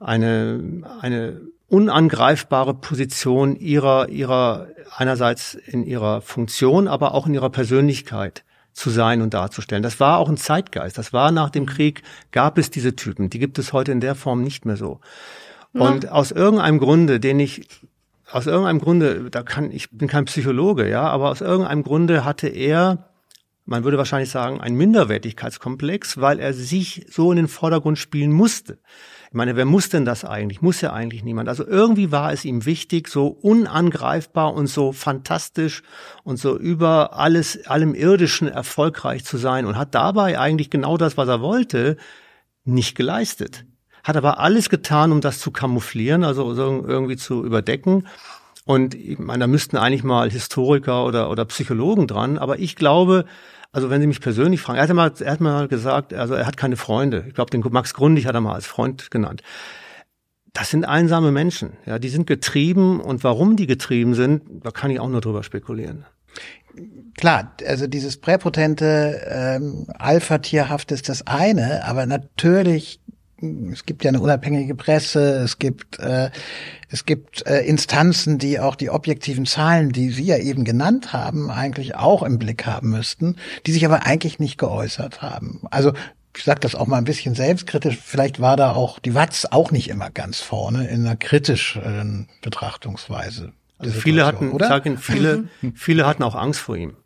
eine, eine unangreifbare Position ihrer, ihrer, einerseits in ihrer Funktion, aber auch in ihrer Persönlichkeit zu sein und darzustellen. Das war auch ein Zeitgeist. Das war nach dem Krieg, gab es diese Typen. Die gibt es heute in der Form nicht mehr so. Und aus irgendeinem Grunde, den ich, aus irgendeinem Grunde, da kann, ich bin kein Psychologe, ja, aber aus irgendeinem Grunde hatte er man würde wahrscheinlich sagen, ein Minderwertigkeitskomplex, weil er sich so in den Vordergrund spielen musste. Ich meine, wer muss denn das eigentlich? Muss ja eigentlich niemand. Also irgendwie war es ihm wichtig, so unangreifbar und so fantastisch und so über alles, allem Irdischen erfolgreich zu sein und hat dabei eigentlich genau das, was er wollte, nicht geleistet. Hat aber alles getan, um das zu kamouflieren, also irgendwie zu überdecken. Und ich meine, da müssten eigentlich mal Historiker oder, oder Psychologen dran. Aber ich glaube, also wenn Sie mich persönlich fragen, er hat mal, er hat mal gesagt, also er hat keine Freunde. Ich glaube, den Max Grundig hat er mal als Freund genannt. Das sind einsame Menschen, ja, die sind getrieben und warum die getrieben sind, da kann ich auch nur drüber spekulieren. Klar, also dieses präpotente ähm, Alpha-Tierhaft ist das eine, aber natürlich es gibt ja eine unabhängige Presse, es gibt äh, es gibt äh, Instanzen, die auch die objektiven Zahlen, die Sie ja eben genannt haben, eigentlich auch im Blick haben müssten, die sich aber eigentlich nicht geäußert haben. Also ich sage das auch mal ein bisschen selbstkritisch, vielleicht war da auch die Watz auch nicht immer ganz vorne in einer kritischen Betrachtungsweise. Also viele hatten, oder? sag Ihnen, viele, viele hatten auch Angst vor ihm.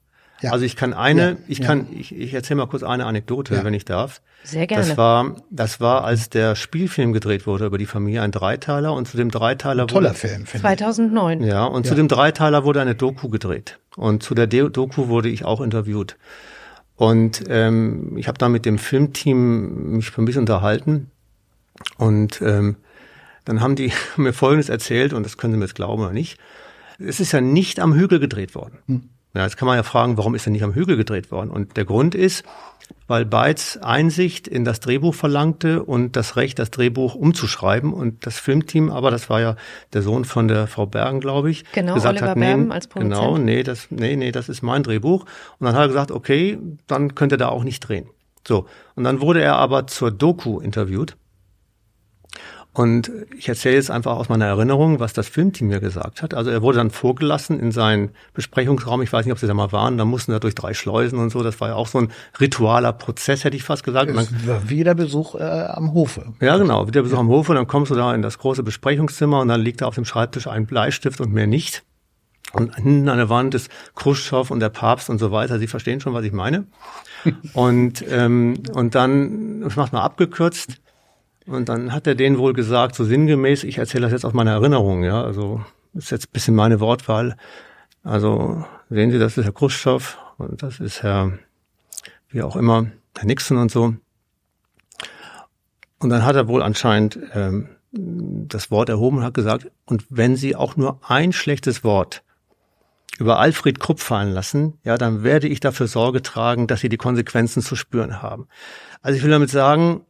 Ja. Also ich kann eine, ja. ich kann, ich, ich erzähle mal kurz eine Anekdote, ja. wenn ich darf. Sehr gerne. Das war, das war, als der Spielfilm gedreht wurde über die Familie, ein Dreiteiler und zu dem Dreiteiler ein toller wurde, Film, finde 2009. Ja, und zu dem Dreiteiler wurde eine Doku gedreht und zu der Doku wurde ich auch interviewt. Und ähm, ich habe da mit dem Filmteam mich ein bisschen unterhalten und ähm, dann haben die (laughs) mir Folgendes erzählt und das können Sie mir jetzt glauben oder nicht. Es ist ja nicht am Hügel gedreht worden. Hm. Ja, jetzt kann man ja fragen, warum ist er nicht am Hügel gedreht worden? Und der Grund ist, weil Beitz Einsicht in das Drehbuch verlangte und das Recht, das Drehbuch umzuschreiben. Und das Filmteam, aber das war ja der Sohn von der Frau Bergen, glaube ich, genau, gesagt Oliver hat, nee, Berben als Produzent. genau, nee, das, nee, nee, das ist mein Drehbuch. Und dann hat er gesagt, okay, dann könnte er da auch nicht drehen. So. Und dann wurde er aber zur Doku interviewt. Und ich erzähle jetzt einfach aus meiner Erinnerung, was das Filmteam mir gesagt hat. Also er wurde dann vorgelassen in seinen Besprechungsraum. Ich weiß nicht, ob Sie da mal waren. Da mussten er durch drei Schleusen und so. Das war ja auch so ein ritualer Prozess, hätte ich fast gesagt. Es war wie der Besuch äh, am Hofe. Ja, genau, wie der Besuch ja. am Hofe. Und dann kommst du da in das große Besprechungszimmer und dann liegt da auf dem Schreibtisch ein Bleistift und mehr nicht. Und hinten an der Wand ist Khrushchev und der Papst und so weiter. Sie verstehen schon, was ich meine. (laughs) und, ähm, und dann, ich mach's mal abgekürzt, und dann hat er denen wohl gesagt, so sinngemäß, ich erzähle das jetzt aus meiner Erinnerung, ja, also ist jetzt ein bisschen meine Wortwahl. Also sehen Sie, das ist Herr Khrushchev und das ist Herr, wie auch immer, Herr Nixon und so. Und dann hat er wohl anscheinend ähm, das Wort erhoben und hat gesagt, und wenn Sie auch nur ein schlechtes Wort über Alfred Krupp fallen lassen, ja, dann werde ich dafür Sorge tragen, dass Sie die Konsequenzen zu spüren haben. Also ich will damit sagen,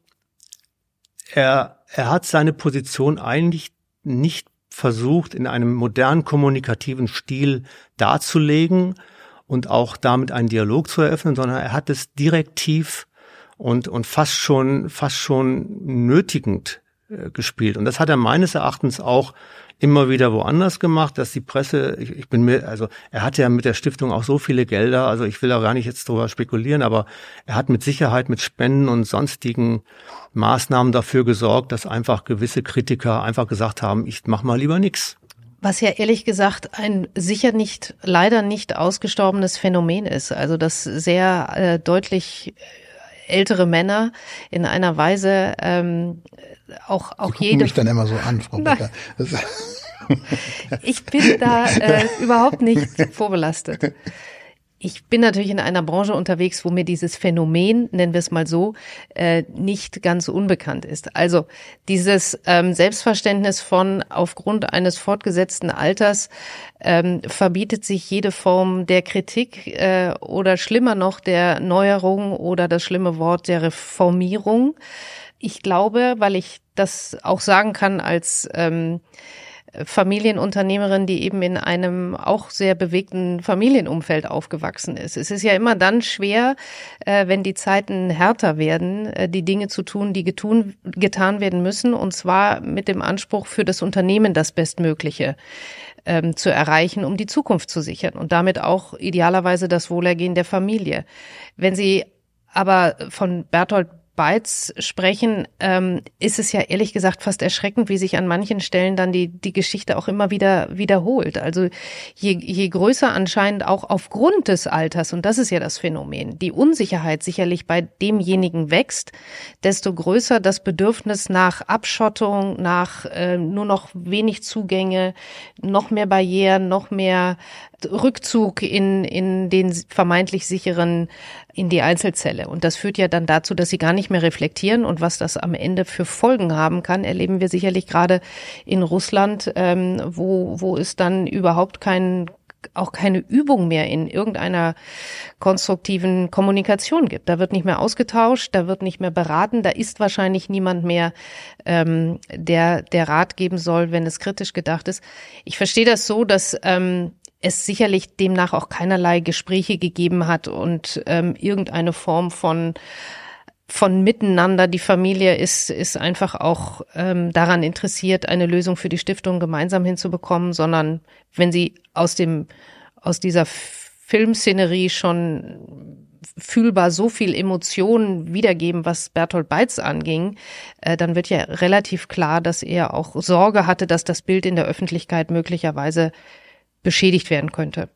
er, er hat seine Position eigentlich nicht versucht, in einem modernen kommunikativen Stil darzulegen und auch damit einen Dialog zu eröffnen, sondern er hat es direktiv und, und fast schon, fast schon nötigend äh, gespielt. Und das hat er meines Erachtens auch immer wieder woanders gemacht, dass die Presse, ich, ich bin mir, also er hat ja mit der Stiftung auch so viele Gelder, also ich will da gar nicht jetzt drüber spekulieren, aber er hat mit Sicherheit mit Spenden und sonstigen Maßnahmen dafür gesorgt, dass einfach gewisse Kritiker einfach gesagt haben, ich mach mal lieber nix. Was ja ehrlich gesagt ein sicher nicht, leider nicht ausgestorbenes Phänomen ist. Also das sehr äh, deutlich ältere Männer in einer Weise ähm, auch auch jede mich dann immer so an, Frau Becker. ich bin da äh, überhaupt nicht (laughs) vorbelastet. Ich bin natürlich in einer Branche unterwegs, wo mir dieses Phänomen, nennen wir es mal so, äh, nicht ganz unbekannt ist. Also dieses ähm, Selbstverständnis von aufgrund eines fortgesetzten Alters ähm, verbietet sich jede Form der Kritik äh, oder schlimmer noch der Neuerung oder das schlimme Wort der Reformierung. Ich glaube, weil ich das auch sagen kann als ähm, Familienunternehmerin, die eben in einem auch sehr bewegten Familienumfeld aufgewachsen ist. Es ist ja immer dann schwer, äh, wenn die Zeiten härter werden, äh, die Dinge zu tun, die getun, getan werden müssen, und zwar mit dem Anspruch für das Unternehmen das Bestmögliche ähm, zu erreichen, um die Zukunft zu sichern und damit auch idealerweise das Wohlergehen der Familie. Wenn Sie aber von Bertolt Bytes sprechen, ähm, ist es ja ehrlich gesagt fast erschreckend, wie sich an manchen Stellen dann die, die Geschichte auch immer wieder wiederholt. Also je, je größer anscheinend auch aufgrund des Alters, und das ist ja das Phänomen, die Unsicherheit sicherlich bei demjenigen wächst, desto größer das Bedürfnis nach Abschottung, nach äh, nur noch wenig Zugänge, noch mehr Barrieren, noch mehr Rückzug in, in den vermeintlich sicheren, in die Einzelzelle. Und das führt ja dann dazu, dass sie gar nicht mehr reflektieren. Und was das am Ende für Folgen haben kann, erleben wir sicherlich gerade in Russland, ähm, wo, wo es dann überhaupt kein, auch keine Übung mehr in irgendeiner konstruktiven Kommunikation gibt. Da wird nicht mehr ausgetauscht, da wird nicht mehr beraten, da ist wahrscheinlich niemand mehr, ähm, der, der Rat geben soll, wenn es kritisch gedacht ist. Ich verstehe das so, dass ähm, es sicherlich demnach auch keinerlei Gespräche gegeben hat und ähm, irgendeine Form von von miteinander. Die Familie ist, ist einfach auch ähm, daran interessiert, eine Lösung für die Stiftung gemeinsam hinzubekommen, sondern wenn sie aus dem, aus dieser Filmszenerie schon fühlbar so viel Emotionen wiedergeben, was Bertolt Beitz anging, äh, dann wird ja relativ klar, dass er auch Sorge hatte, dass das Bild in der Öffentlichkeit möglicherweise beschädigt werden könnte.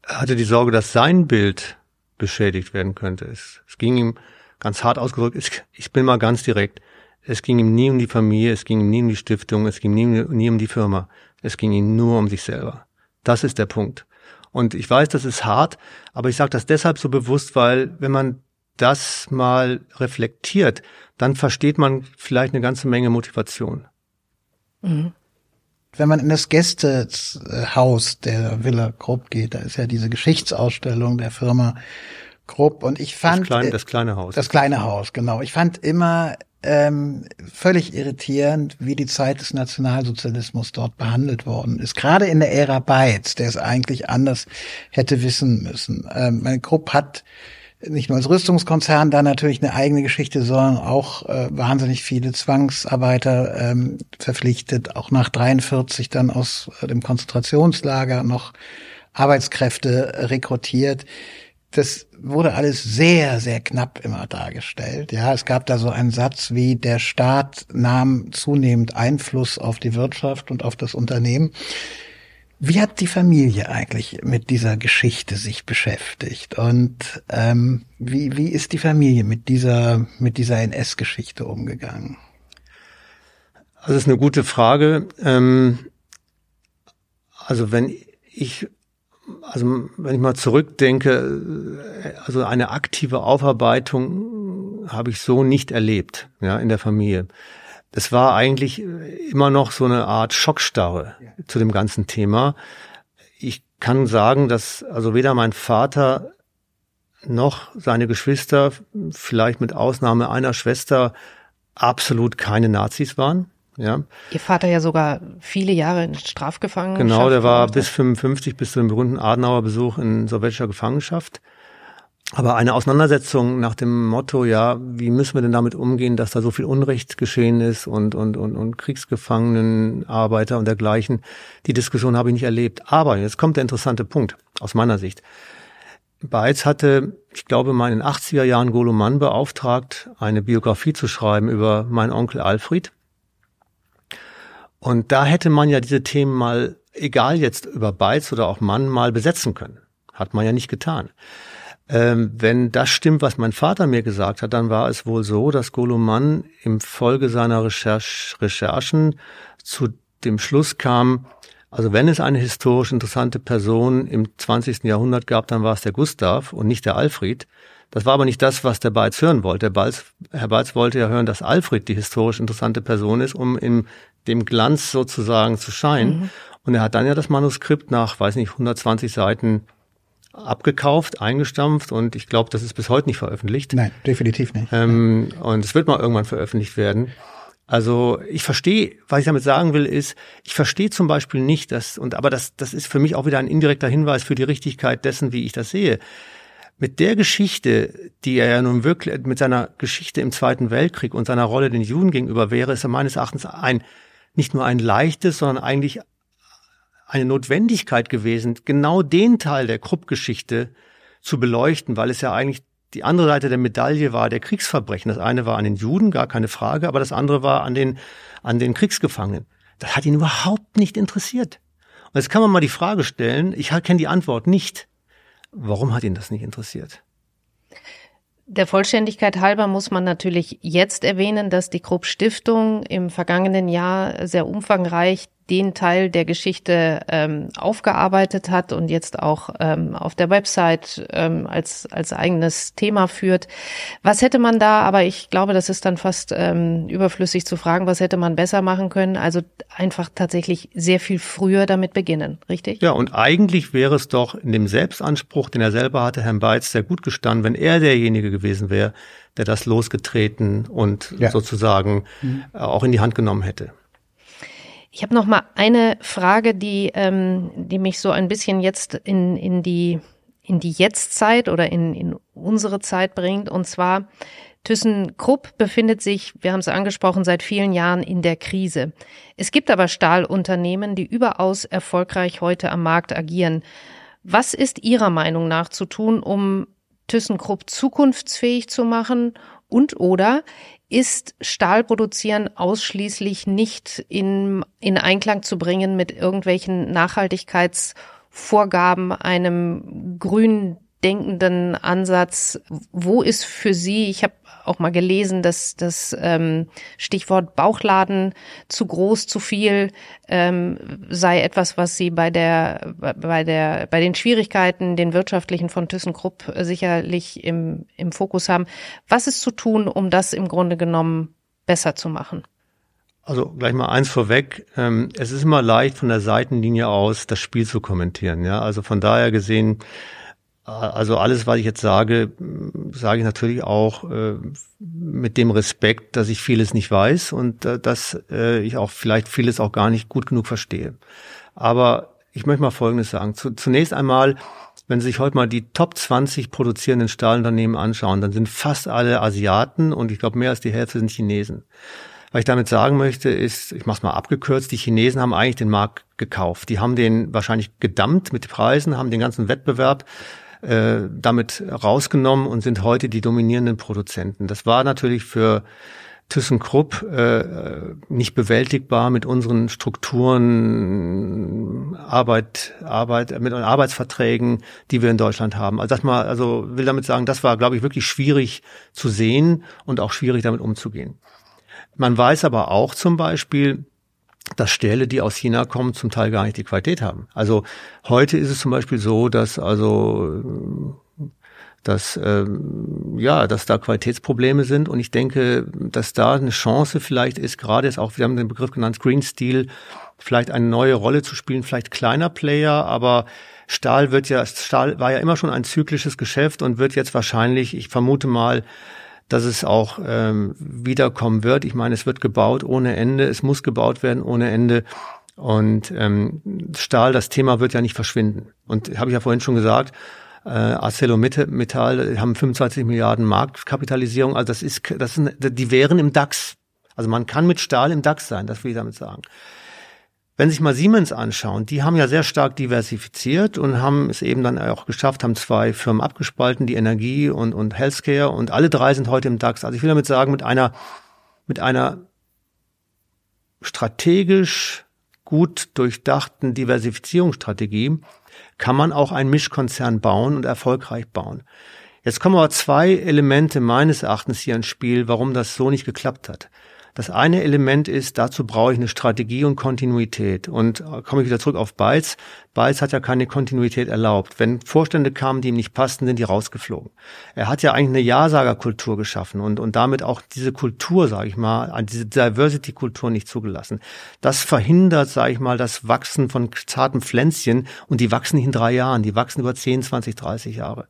Er hatte die Sorge, dass sein Bild beschädigt werden könnte. Es, es ging ihm ganz hart ausgedrückt, es, ich bin mal ganz direkt, es ging ihm nie um die Familie, es ging ihm nie um die Stiftung, es ging nie, nie um die Firma, es ging ihm nur um sich selber. Das ist der Punkt. Und ich weiß, das ist hart, aber ich sage das deshalb so bewusst, weil wenn man das mal reflektiert, dann versteht man vielleicht eine ganze Menge Motivation. Mhm wenn man in das Gästehaus der Villa Krupp geht, da ist ja diese Geschichtsausstellung der Firma Krupp und ich fand das kleine, das kleine Haus. Das kleine Haus, genau. Ich fand immer ähm, völlig irritierend, wie die Zeit des Nationalsozialismus dort behandelt worden ist. Gerade in der Ära Beitz, der es eigentlich anders hätte wissen müssen. Ähm, Krupp hat nicht nur als Rüstungskonzern da natürlich eine eigene Geschichte, sondern auch äh, wahnsinnig viele Zwangsarbeiter ähm, verpflichtet, auch nach 43 dann aus äh, dem Konzentrationslager noch Arbeitskräfte rekrutiert. Das wurde alles sehr, sehr knapp immer dargestellt. Ja, es gab da so einen Satz wie der Staat nahm zunehmend Einfluss auf die Wirtschaft und auf das Unternehmen. Wie hat die Familie eigentlich mit dieser Geschichte sich beschäftigt und ähm, wie, wie ist die Familie mit dieser, mit dieser NS-Geschichte umgegangen? Also das ist eine gute Frage. Ähm, also wenn ich, also wenn ich mal zurückdenke, also eine aktive Aufarbeitung habe ich so nicht erlebt, ja, in der Familie das war eigentlich immer noch so eine Art Schockstarre ja. zu dem ganzen Thema. Ich kann sagen, dass also weder mein Vater noch seine Geschwister, vielleicht mit Ausnahme einer Schwester, absolut keine Nazis waren. Ja. Ihr Vater ja sogar viele Jahre in Strafgefangenschaft. Genau, der war bis 55, bis zu dem berühmten Adenauer Besuch in sowjetischer Gefangenschaft. Aber eine Auseinandersetzung nach dem Motto, ja, wie müssen wir denn damit umgehen, dass da so viel Unrecht geschehen ist und, und, und, und Kriegsgefangenen, Arbeiter und dergleichen, die Diskussion habe ich nicht erlebt. Aber jetzt kommt der interessante Punkt aus meiner Sicht. Beitz hatte, ich glaube, mal in den 80er Jahren Golo Mann beauftragt, eine Biografie zu schreiben über meinen Onkel Alfred. Und da hätte man ja diese Themen mal, egal jetzt über Beitz oder auch Mann, mal besetzen können. Hat man ja nicht getan. Ähm, wenn das stimmt, was mein Vater mir gesagt hat, dann war es wohl so, dass Goloman im Folge seiner Recherch Recherchen zu dem Schluss kam, Also wenn es eine historisch interessante Person im 20. Jahrhundert gab, dann war es der Gustav und nicht der Alfred. Das war aber nicht das, was der Balz hören wollte. Der Balz, Herr Balz wollte ja hören, dass Alfred die historisch interessante Person ist, um in dem Glanz sozusagen zu scheinen. Mhm. Und er hat dann ja das Manuskript nach, weiß nicht, 120 Seiten abgekauft, eingestampft und ich glaube, das ist bis heute nicht veröffentlicht. Nein, definitiv nicht. Ähm, und es wird mal irgendwann veröffentlicht werden. Also ich verstehe, was ich damit sagen will, ist, ich verstehe zum Beispiel nicht, dass, und aber das, das ist für mich auch wieder ein indirekter Hinweis für die Richtigkeit dessen, wie ich das sehe. Mit der Geschichte, die er ja nun wirklich, mit seiner Geschichte im Zweiten Weltkrieg und seiner Rolle den Juden gegenüber wäre, ist er meines Erachtens ein, nicht nur ein leichtes, sondern eigentlich eine Notwendigkeit gewesen, genau den Teil der Krupp-Geschichte zu beleuchten, weil es ja eigentlich die andere Seite der Medaille war der Kriegsverbrechen. Das eine war an den Juden, gar keine Frage, aber das andere war an den, an den Kriegsgefangenen. Das hat ihn überhaupt nicht interessiert. Und jetzt kann man mal die Frage stellen, ich kenne die Antwort nicht. Warum hat ihn das nicht interessiert? Der Vollständigkeit halber muss man natürlich jetzt erwähnen, dass die Krupp Stiftung im vergangenen Jahr sehr umfangreich den Teil der Geschichte ähm, aufgearbeitet hat und jetzt auch ähm, auf der Website ähm, als, als eigenes Thema führt. Was hätte man da, aber ich glaube, das ist dann fast ähm, überflüssig zu fragen, was hätte man besser machen können? Also einfach tatsächlich sehr viel früher damit beginnen, richtig? Ja, und eigentlich wäre es doch in dem Selbstanspruch, den er selber hatte, Herrn Beitz, sehr gut gestanden, wenn er derjenige gewesen wäre, der das losgetreten und ja. sozusagen mhm. auch in die Hand genommen hätte. Ich habe noch mal eine Frage, die, ähm, die mich so ein bisschen jetzt in, in die in die Jetztzeit oder in, in unsere Zeit bringt. Und zwar ThyssenKrupp befindet sich, wir haben es angesprochen, seit vielen Jahren in der Krise. Es gibt aber Stahlunternehmen, die überaus erfolgreich heute am Markt agieren. Was ist Ihrer Meinung nach zu tun, um ThyssenKrupp zukunftsfähig zu machen und oder ist Stahlproduzieren ausschließlich nicht in, in Einklang zu bringen mit irgendwelchen Nachhaltigkeitsvorgaben, einem grün denkenden Ansatz. Wo ist für Sie, ich habe auch mal gelesen, dass das ähm, Stichwort Bauchladen zu groß, zu viel ähm, sei etwas, was Sie bei der bei der bei den Schwierigkeiten, den wirtschaftlichen von ThyssenKrupp sicherlich im im Fokus haben. Was ist zu tun, um das im Grunde genommen besser zu machen? Also gleich mal eins vorweg. Ähm, es ist immer leicht, von der Seitenlinie aus das Spiel zu kommentieren. Ja, also von daher gesehen also alles, was ich jetzt sage, sage ich natürlich auch äh, mit dem Respekt, dass ich vieles nicht weiß und äh, dass äh, ich auch vielleicht vieles auch gar nicht gut genug verstehe. Aber ich möchte mal Folgendes sagen. zunächst einmal, wenn Sie sich heute mal die Top 20 produzierenden Stahlunternehmen anschauen, dann sind fast alle Asiaten und ich glaube mehr als die Hälfte sind Chinesen. Was ich damit sagen möchte, ist, ich mache es mal abgekürzt, die Chinesen haben eigentlich den Markt gekauft. Die haben den wahrscheinlich gedammt mit Preisen, haben den ganzen Wettbewerb äh, damit rausgenommen und sind heute die dominierenden Produzenten. Das war natürlich für ThyssenKrupp äh, nicht bewältigbar mit unseren Strukturen, Arbeit, Arbeit, mit Arbeitsverträgen, die wir in Deutschland haben. Also das mal, also will damit sagen, das war, glaube ich, wirklich schwierig zu sehen und auch schwierig damit umzugehen. Man weiß aber auch zum Beispiel, dass Stähle, die aus China kommen, zum Teil gar nicht die Qualität haben. Also heute ist es zum Beispiel so, dass also dass ähm, ja, dass da Qualitätsprobleme sind und ich denke, dass da eine Chance vielleicht ist, gerade jetzt auch, wir haben den Begriff genannt, Green Steel, vielleicht eine neue Rolle zu spielen, vielleicht kleiner Player, aber Stahl wird ja, Stahl war ja immer schon ein zyklisches Geschäft und wird jetzt wahrscheinlich, ich vermute mal, dass es auch ähm, wiederkommen wird. Ich meine, es wird gebaut ohne Ende, es muss gebaut werden ohne Ende. Und ähm, Stahl, das Thema wird ja nicht verschwinden. Und habe ich ja vorhin schon gesagt, äh, ArcelorMittal haben 25 Milliarden Marktkapitalisierung. Also das ist, das ist, die wären im DAX. Also man kann mit Stahl im DAX sein, das will ich damit sagen. Wenn Sie sich mal Siemens anschauen, die haben ja sehr stark diversifiziert und haben es eben dann auch geschafft, haben zwei Firmen abgespalten, die Energie und, und Healthcare und alle drei sind heute im DAX. Also ich will damit sagen, mit einer, mit einer strategisch gut durchdachten Diversifizierungsstrategie kann man auch einen Mischkonzern bauen und erfolgreich bauen. Jetzt kommen aber zwei Elemente meines Erachtens hier ins Spiel, warum das so nicht geklappt hat. Das eine Element ist, dazu brauche ich eine Strategie und Kontinuität. Und äh, komme ich wieder zurück auf Beitz. Beitz hat ja keine Kontinuität erlaubt. Wenn Vorstände kamen, die ihm nicht passten, sind die rausgeflogen. Er hat ja eigentlich eine Ja-Sager-Kultur geschaffen und, und damit auch diese Kultur, sage ich mal, diese Diversity-Kultur nicht zugelassen. Das verhindert, sage ich mal, das Wachsen von zarten Pflänzchen und die wachsen nicht in drei Jahren, die wachsen über 10, 20, 30 Jahre.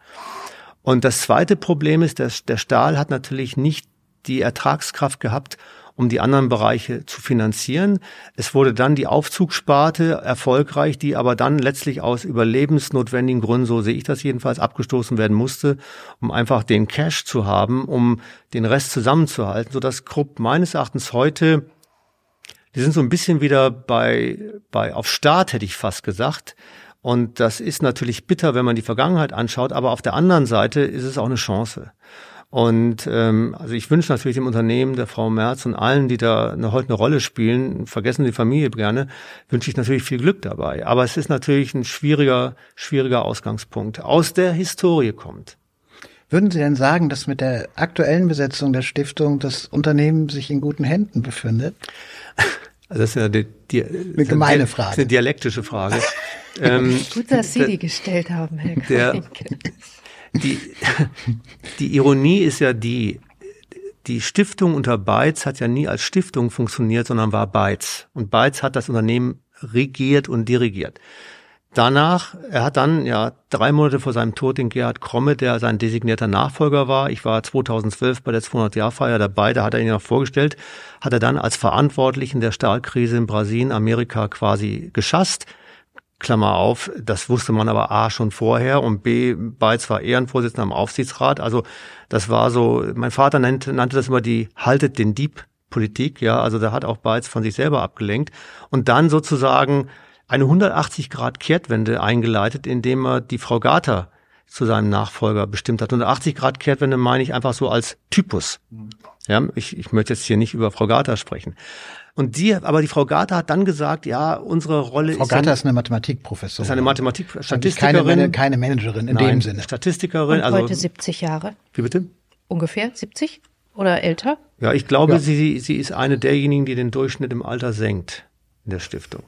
Und das zweite Problem ist, dass der Stahl hat natürlich nicht die Ertragskraft gehabt, um die anderen Bereiche zu finanzieren. Es wurde dann die Aufzugssparte erfolgreich, die aber dann letztlich aus überlebensnotwendigen Gründen, so sehe ich das jedenfalls, abgestoßen werden musste, um einfach den Cash zu haben, um den Rest zusammenzuhalten, sodass Krupp meines Erachtens heute, die sind so ein bisschen wieder bei, bei auf Start, hätte ich fast gesagt, und das ist natürlich bitter, wenn man die Vergangenheit anschaut, aber auf der anderen Seite ist es auch eine Chance. Und ähm, also ich wünsche natürlich dem Unternehmen, der Frau Merz und allen, die da eine, heute eine Rolle spielen, vergessen die Familie gerne, wünsche ich natürlich viel Glück dabei. Aber es ist natürlich ein schwieriger, schwieriger Ausgangspunkt. Aus der Historie kommt. Würden Sie denn sagen, dass mit der aktuellen Besetzung der Stiftung das Unternehmen sich in guten Händen befindet? Also das ist ja die, die, eine gemeine Frage. Das ist eine dialektische Frage. (laughs) ähm, Gut, dass Sie die gestellt haben, Herr der, die, die Ironie ist ja die, die Stiftung unter Beitz hat ja nie als Stiftung funktioniert, sondern war Beitz. Und Beitz hat das Unternehmen regiert und dirigiert. Danach, er hat dann ja drei Monate vor seinem Tod den Gerhard Kromme, der sein designierter Nachfolger war. Ich war 2012 bei der 200-Jahr-Feier dabei, da hat er ihn noch vorgestellt, hat er dann als Verantwortlichen der Stahlkrise in Brasilien, Amerika quasi geschasst. Klammer auf, das wusste man aber A schon vorher und B, Beitz war Ehrenvorsitzender am Aufsichtsrat. Also das war so, mein Vater nannte, nannte das immer die Haltet den Dieb Politik, ja, also da hat auch Beitz von sich selber abgelenkt und dann sozusagen eine 180 Grad Kehrtwende eingeleitet, indem er die Frau Garter zu seinem Nachfolger bestimmt hat. 180 Grad Kehrtwende meine ich einfach so als Typus. Ja, ich, ich möchte jetzt hier nicht über Frau Garter sprechen. Und die, aber die Frau Garter hat dann gesagt, ja, unsere Rolle Frau ist. Frau Garter ist eine Mathematikprofessorin. Ist eine Mathematik, Statistikerin. Keine, keine Managerin in Nein, dem Sinne. Statistikerin. Und also, heute 70 Jahre. Wie bitte? Ungefähr 70 oder älter? Ja, ich glaube, ja. sie, sie ist eine derjenigen, die den Durchschnitt im Alter senkt in der Stiftung.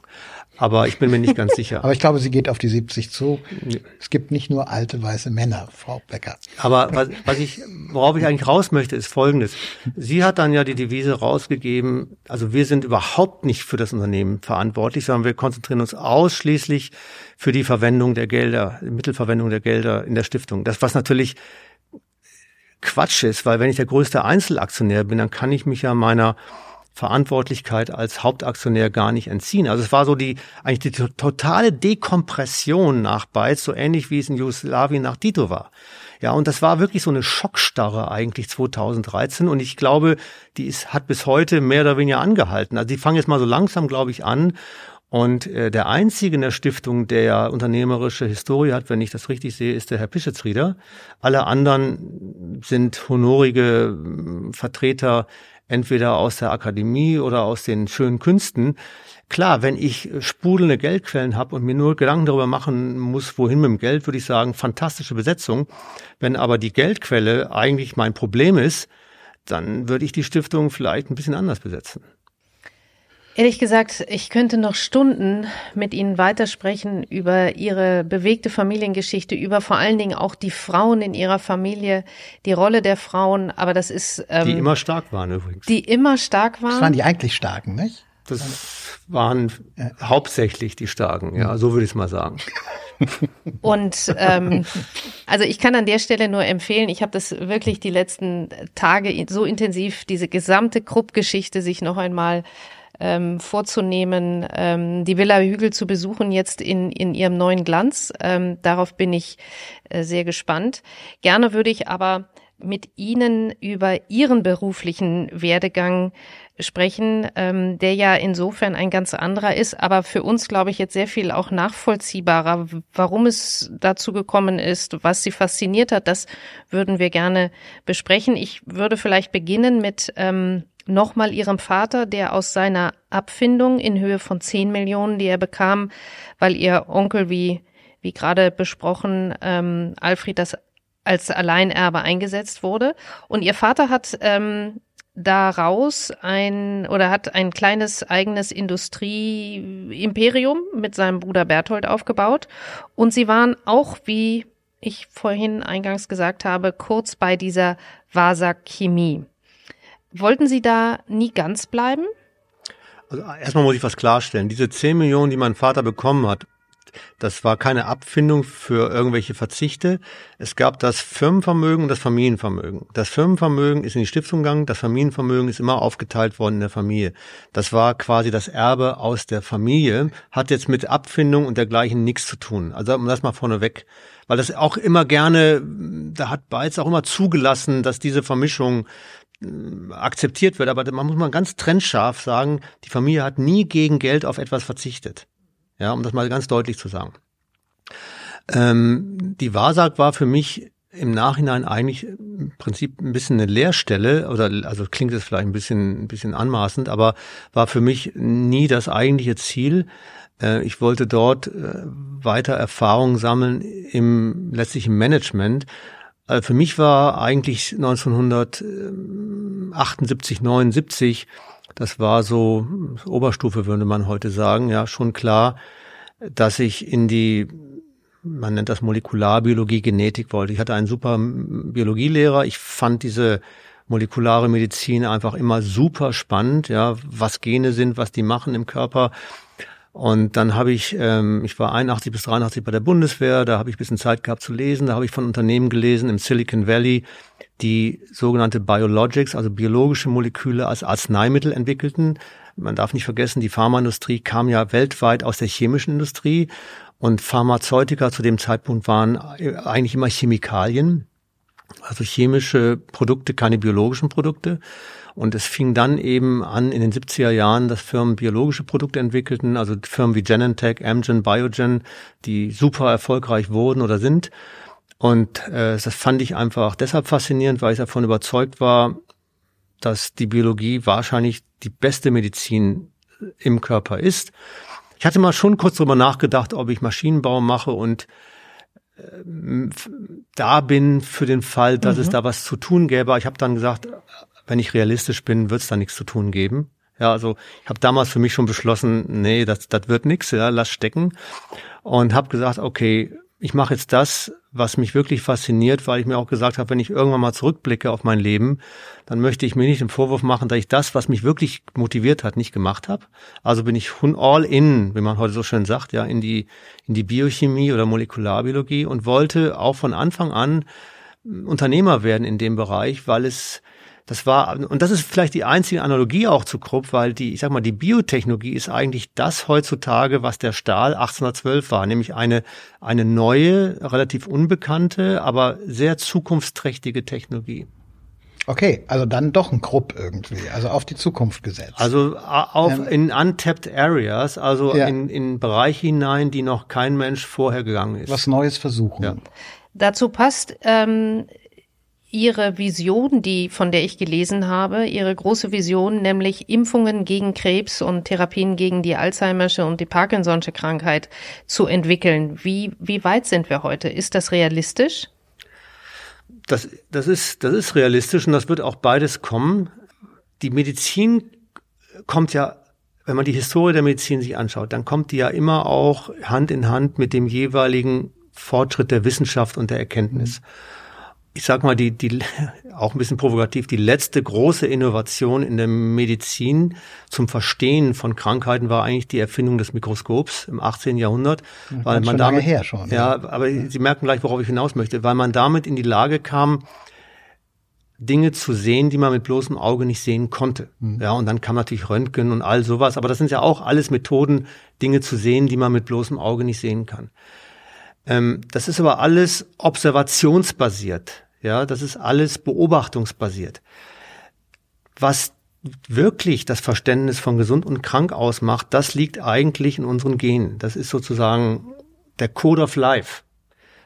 Aber ich bin mir nicht ganz sicher. (laughs) Aber ich glaube, sie geht auf die 70 zu. Es gibt nicht nur alte weiße Männer, Frau Becker. Aber was, was ich, worauf ich eigentlich raus möchte, ist Folgendes. Sie hat dann ja die Devise rausgegeben, also wir sind überhaupt nicht für das Unternehmen verantwortlich, sondern wir konzentrieren uns ausschließlich für die Verwendung der Gelder, Mittelverwendung der Gelder in der Stiftung. Das, was natürlich Quatsch ist, weil wenn ich der größte Einzelaktionär bin, dann kann ich mich ja meiner Verantwortlichkeit als Hauptaktionär gar nicht entziehen. Also es war so die eigentlich die totale Dekompression nach Beiz, so ähnlich wie es in Jugoslawien nach Tito war. Ja, und das war wirklich so eine Schockstarre eigentlich 2013 und ich glaube, die ist, hat bis heute mehr oder weniger angehalten. Also die fangen jetzt mal so langsam, glaube ich, an und äh, der einzige in der Stiftung, der ja unternehmerische Historie hat, wenn ich das richtig sehe, ist der Herr Pischitzrieder. Alle anderen sind honorige Vertreter entweder aus der Akademie oder aus den schönen Künsten. Klar, wenn ich sprudelnde Geldquellen habe und mir nur Gedanken darüber machen muss, wohin mit dem Geld, würde ich sagen, fantastische Besetzung. Wenn aber die Geldquelle eigentlich mein Problem ist, dann würde ich die Stiftung vielleicht ein bisschen anders besetzen. Ehrlich gesagt, ich könnte noch Stunden mit Ihnen weitersprechen über Ihre bewegte Familiengeschichte, über vor allen Dingen auch die Frauen in Ihrer Familie, die Rolle der Frauen, aber das ist... Ähm, die immer stark waren übrigens. Die immer stark waren. Das waren die eigentlich Starken, nicht? Das waren ja. hauptsächlich die Starken, ja, so würde ich es mal sagen. (laughs) Und ähm, also ich kann an der Stelle nur empfehlen, ich habe das wirklich die letzten Tage so intensiv, diese gesamte Krupp-Geschichte sich noch einmal ähm, vorzunehmen, ähm, die Villa Hügel zu besuchen, jetzt in, in ihrem neuen Glanz. Ähm, darauf bin ich äh, sehr gespannt. Gerne würde ich aber mit Ihnen über Ihren beruflichen Werdegang sprechen, ähm, der ja insofern ein ganz anderer ist, aber für uns, glaube ich, jetzt sehr viel auch nachvollziehbarer. Warum es dazu gekommen ist, was Sie fasziniert hat, das würden wir gerne besprechen. Ich würde vielleicht beginnen mit ähm, nochmal ihrem Vater, der aus seiner Abfindung in Höhe von 10 Millionen, die er bekam, weil ihr Onkel, wie, wie gerade besprochen, ähm, Alfred das als Alleinerbe eingesetzt wurde. Und ihr Vater hat ähm, daraus ein oder hat ein kleines eigenes Industrieimperium mit seinem Bruder Berthold aufgebaut. Und sie waren auch, wie ich vorhin eingangs gesagt habe, kurz bei dieser Vasa Chemie. Wollten Sie da nie ganz bleiben? Also erstmal muss ich was klarstellen. Diese 10 Millionen, die mein Vater bekommen hat, das war keine Abfindung für irgendwelche Verzichte. Es gab das Firmenvermögen und das Familienvermögen. Das Firmenvermögen ist in die Stiftung gegangen, das Familienvermögen ist immer aufgeteilt worden in der Familie. Das war quasi das Erbe aus der Familie, hat jetzt mit Abfindung und dergleichen nichts zu tun. Also um das mal vorneweg, weil das auch immer gerne, da hat Beiz auch immer zugelassen, dass diese Vermischung akzeptiert wird, aber man muss mal ganz trennscharf sagen, die Familie hat nie gegen Geld auf etwas verzichtet. Ja, um das mal ganz deutlich zu sagen. Ähm, die Wahrsag war für mich im Nachhinein eigentlich im Prinzip ein bisschen eine Leerstelle oder also klingt es vielleicht ein bisschen ein bisschen anmaßend, aber war für mich nie das eigentliche Ziel. Äh, ich wollte dort äh, weiter Erfahrungen sammeln im letztlichen Management. Äh, für mich war eigentlich 1978, 79 das war so Oberstufe, würde man heute sagen, ja, schon klar, dass ich in die, man nennt das Molekularbiologie, Genetik wollte. Ich hatte einen super Biologielehrer. Ich fand diese molekulare Medizin einfach immer super spannend, ja, was Gene sind, was die machen im Körper. Und dann habe ich, ähm, ich war 81 bis 83 bei der Bundeswehr, da habe ich ein bisschen Zeit gehabt zu lesen, da habe ich von Unternehmen gelesen im Silicon Valley, die sogenannte Biologics, also biologische Moleküle als Arzneimittel entwickelten. Man darf nicht vergessen, die Pharmaindustrie kam ja weltweit aus der chemischen Industrie und Pharmazeutika zu dem Zeitpunkt waren eigentlich immer Chemikalien, also chemische Produkte, keine biologischen Produkte. Und es fing dann eben an in den 70er Jahren, dass Firmen biologische Produkte entwickelten, also Firmen wie Genentech, Amgen, Biogen, die super erfolgreich wurden oder sind. Und äh, das fand ich einfach deshalb faszinierend, weil ich davon überzeugt war, dass die Biologie wahrscheinlich die beste Medizin im Körper ist. Ich hatte mal schon kurz drüber nachgedacht, ob ich Maschinenbau mache und äh, da bin für den Fall, dass mhm. es da was zu tun gäbe. Ich habe dann gesagt, wenn ich realistisch bin, wird es da nichts zu tun geben. Ja, also ich habe damals für mich schon beschlossen, nee, das, das wird nichts, ja, lass stecken. Und habe gesagt, okay, ich mache jetzt das, was mich wirklich fasziniert, weil ich mir auch gesagt habe, wenn ich irgendwann mal zurückblicke auf mein Leben, dann möchte ich mir nicht den Vorwurf machen, dass ich das, was mich wirklich motiviert hat, nicht gemacht habe. Also bin ich all in, wie man heute so schön sagt, ja, in die in die Biochemie oder Molekularbiologie und wollte auch von Anfang an Unternehmer werden in dem Bereich, weil es das war, und das ist vielleicht die einzige Analogie auch zu Krupp, weil die, ich sag mal, die Biotechnologie ist eigentlich das heutzutage, was der Stahl 1812 war, nämlich eine, eine neue, relativ unbekannte, aber sehr zukunftsträchtige Technologie. Okay, also dann doch ein Krupp irgendwie, also auf die Zukunft gesetzt. Also auf ähm, in untapped areas, also ja. in, in Bereiche hinein, die noch kein Mensch vorher gegangen ist. Was Neues versuchen. Ja. Dazu passt ähm, ihre Vision, die von der ich gelesen habe, ihre große Vision, nämlich Impfungen gegen Krebs und Therapien gegen die Alzheimersche und die Parkinson'sche Krankheit zu entwickeln. Wie wie weit sind wir heute? Ist das realistisch? Das das ist das ist realistisch und das wird auch beides kommen. Die Medizin kommt ja wenn man die Historie der Medizin sich anschaut, dann kommt die ja immer auch Hand in Hand mit dem jeweiligen Fortschritt der Wissenschaft und der Erkenntnis ich sag mal, die, die, auch ein bisschen provokativ, die letzte große Innovation in der Medizin zum Verstehen von Krankheiten war eigentlich die Erfindung des Mikroskops im 18. Jahrhundert. Das weil man damit, her schon. Ja, ja, aber Sie merken gleich, worauf ich hinaus möchte, weil man damit in die Lage kam, Dinge zu sehen, die man mit bloßem Auge nicht sehen konnte. Mhm. Ja, und dann kam natürlich Röntgen und all sowas. Aber das sind ja auch alles Methoden, Dinge zu sehen, die man mit bloßem Auge nicht sehen kann. Ähm, das ist aber alles observationsbasiert. Ja, das ist alles beobachtungsbasiert. Was wirklich das Verständnis von gesund und krank ausmacht, das liegt eigentlich in unseren Genen. Das ist sozusagen der Code of Life.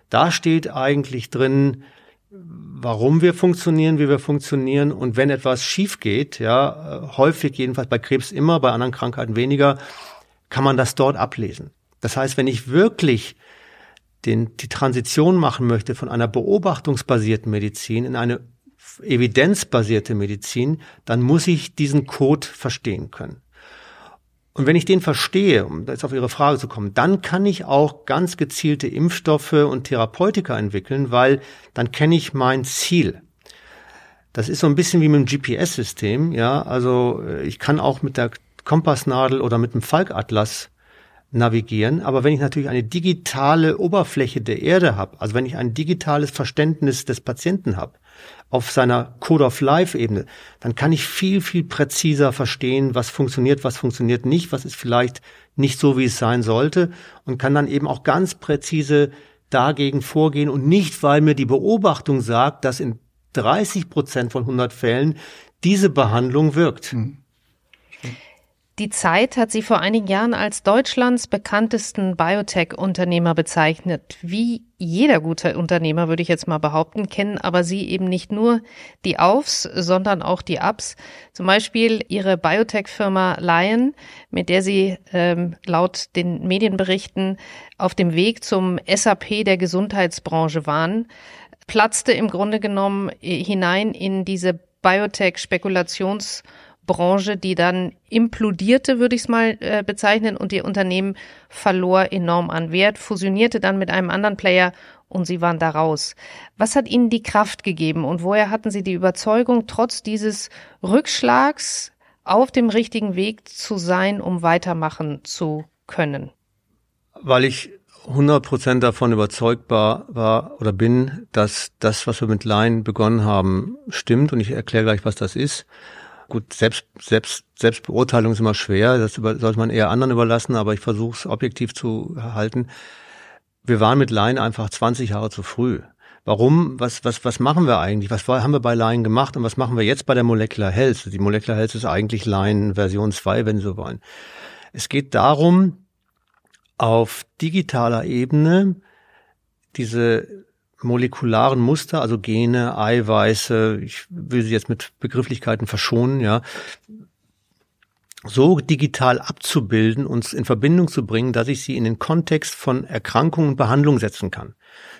Da steht eigentlich drin, warum wir funktionieren, wie wir funktionieren und wenn etwas schief geht, ja, häufig jedenfalls bei Krebs immer, bei anderen Krankheiten weniger, kann man das dort ablesen. Das heißt, wenn ich wirklich den, die Transition machen möchte von einer beobachtungsbasierten Medizin in eine evidenzbasierte Medizin, dann muss ich diesen Code verstehen können. Und wenn ich den verstehe, um jetzt auf Ihre Frage zu kommen, dann kann ich auch ganz gezielte Impfstoffe und Therapeutika entwickeln, weil dann kenne ich mein Ziel. Das ist so ein bisschen wie mit dem GPS-System, ja. Also äh, ich kann auch mit der Kompassnadel oder mit dem Falkatlas navigieren. Aber wenn ich natürlich eine digitale Oberfläche der Erde habe, also wenn ich ein digitales Verständnis des Patienten habe, auf seiner Code of Life Ebene, dann kann ich viel, viel präziser verstehen, was funktioniert, was funktioniert nicht, was ist vielleicht nicht so, wie es sein sollte und kann dann eben auch ganz präzise dagegen vorgehen und nicht, weil mir die Beobachtung sagt, dass in 30 Prozent von 100 Fällen diese Behandlung wirkt. Mhm. Die Zeit hat sie vor einigen Jahren als Deutschlands bekanntesten Biotech-Unternehmer bezeichnet. Wie jeder gute Unternehmer, würde ich jetzt mal behaupten, kennen aber sie eben nicht nur die Aufs, sondern auch die Ups. Zum Beispiel ihre Biotech-Firma Lion, mit der sie ähm, laut den Medienberichten auf dem Weg zum SAP der Gesundheitsbranche waren, platzte im Grunde genommen hinein in diese Biotech-Spekulations- Branche, die dann implodierte, würde ich es mal äh, bezeichnen, und ihr Unternehmen verlor enorm an Wert, fusionierte dann mit einem anderen Player und sie waren da raus. Was hat ihnen die Kraft gegeben und woher hatten sie die Überzeugung, trotz dieses Rückschlags auf dem richtigen Weg zu sein, um weitermachen zu können? Weil ich 100 Prozent davon überzeugt war, war oder bin, dass das, was wir mit Line begonnen haben, stimmt und ich erkläre gleich, was das ist. Gut, Selbst, Selbst, Selbstbeurteilung ist immer schwer, das über, sollte man eher anderen überlassen, aber ich versuche es objektiv zu halten. Wir waren mit Line einfach 20 Jahre zu früh. Warum? Was, was, was machen wir eigentlich? Was haben wir bei Line gemacht und was machen wir jetzt bei der Molecular Health? Die Molecular Health ist eigentlich Line Version 2, wenn Sie so wollen. Es geht darum, auf digitaler Ebene diese molekularen Muster, also Gene, Eiweiße, ich will sie jetzt mit Begrifflichkeiten verschonen, ja, so digital abzubilden, uns in Verbindung zu bringen, dass ich sie in den Kontext von Erkrankung und Behandlung setzen kann.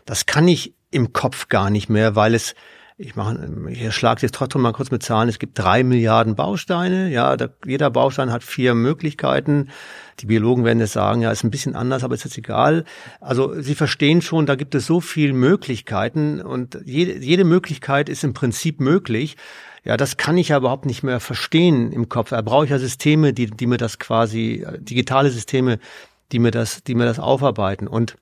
Das kann ich im Kopf gar nicht mehr, weil es ich mache, ich schlage jetzt trotzdem mal kurz mit Zahlen. Es gibt drei Milliarden Bausteine. Ja, da, jeder Baustein hat vier Möglichkeiten. Die Biologen werden jetzt sagen, ja, ist ein bisschen anders, aber ist jetzt egal. Also Sie verstehen schon, da gibt es so viele Möglichkeiten und jede, jede Möglichkeit ist im Prinzip möglich. Ja, das kann ich ja überhaupt nicht mehr verstehen im Kopf. Da brauche ich ja Systeme, die, die mir das quasi, digitale Systeme, die mir das, die mir das aufarbeiten. Und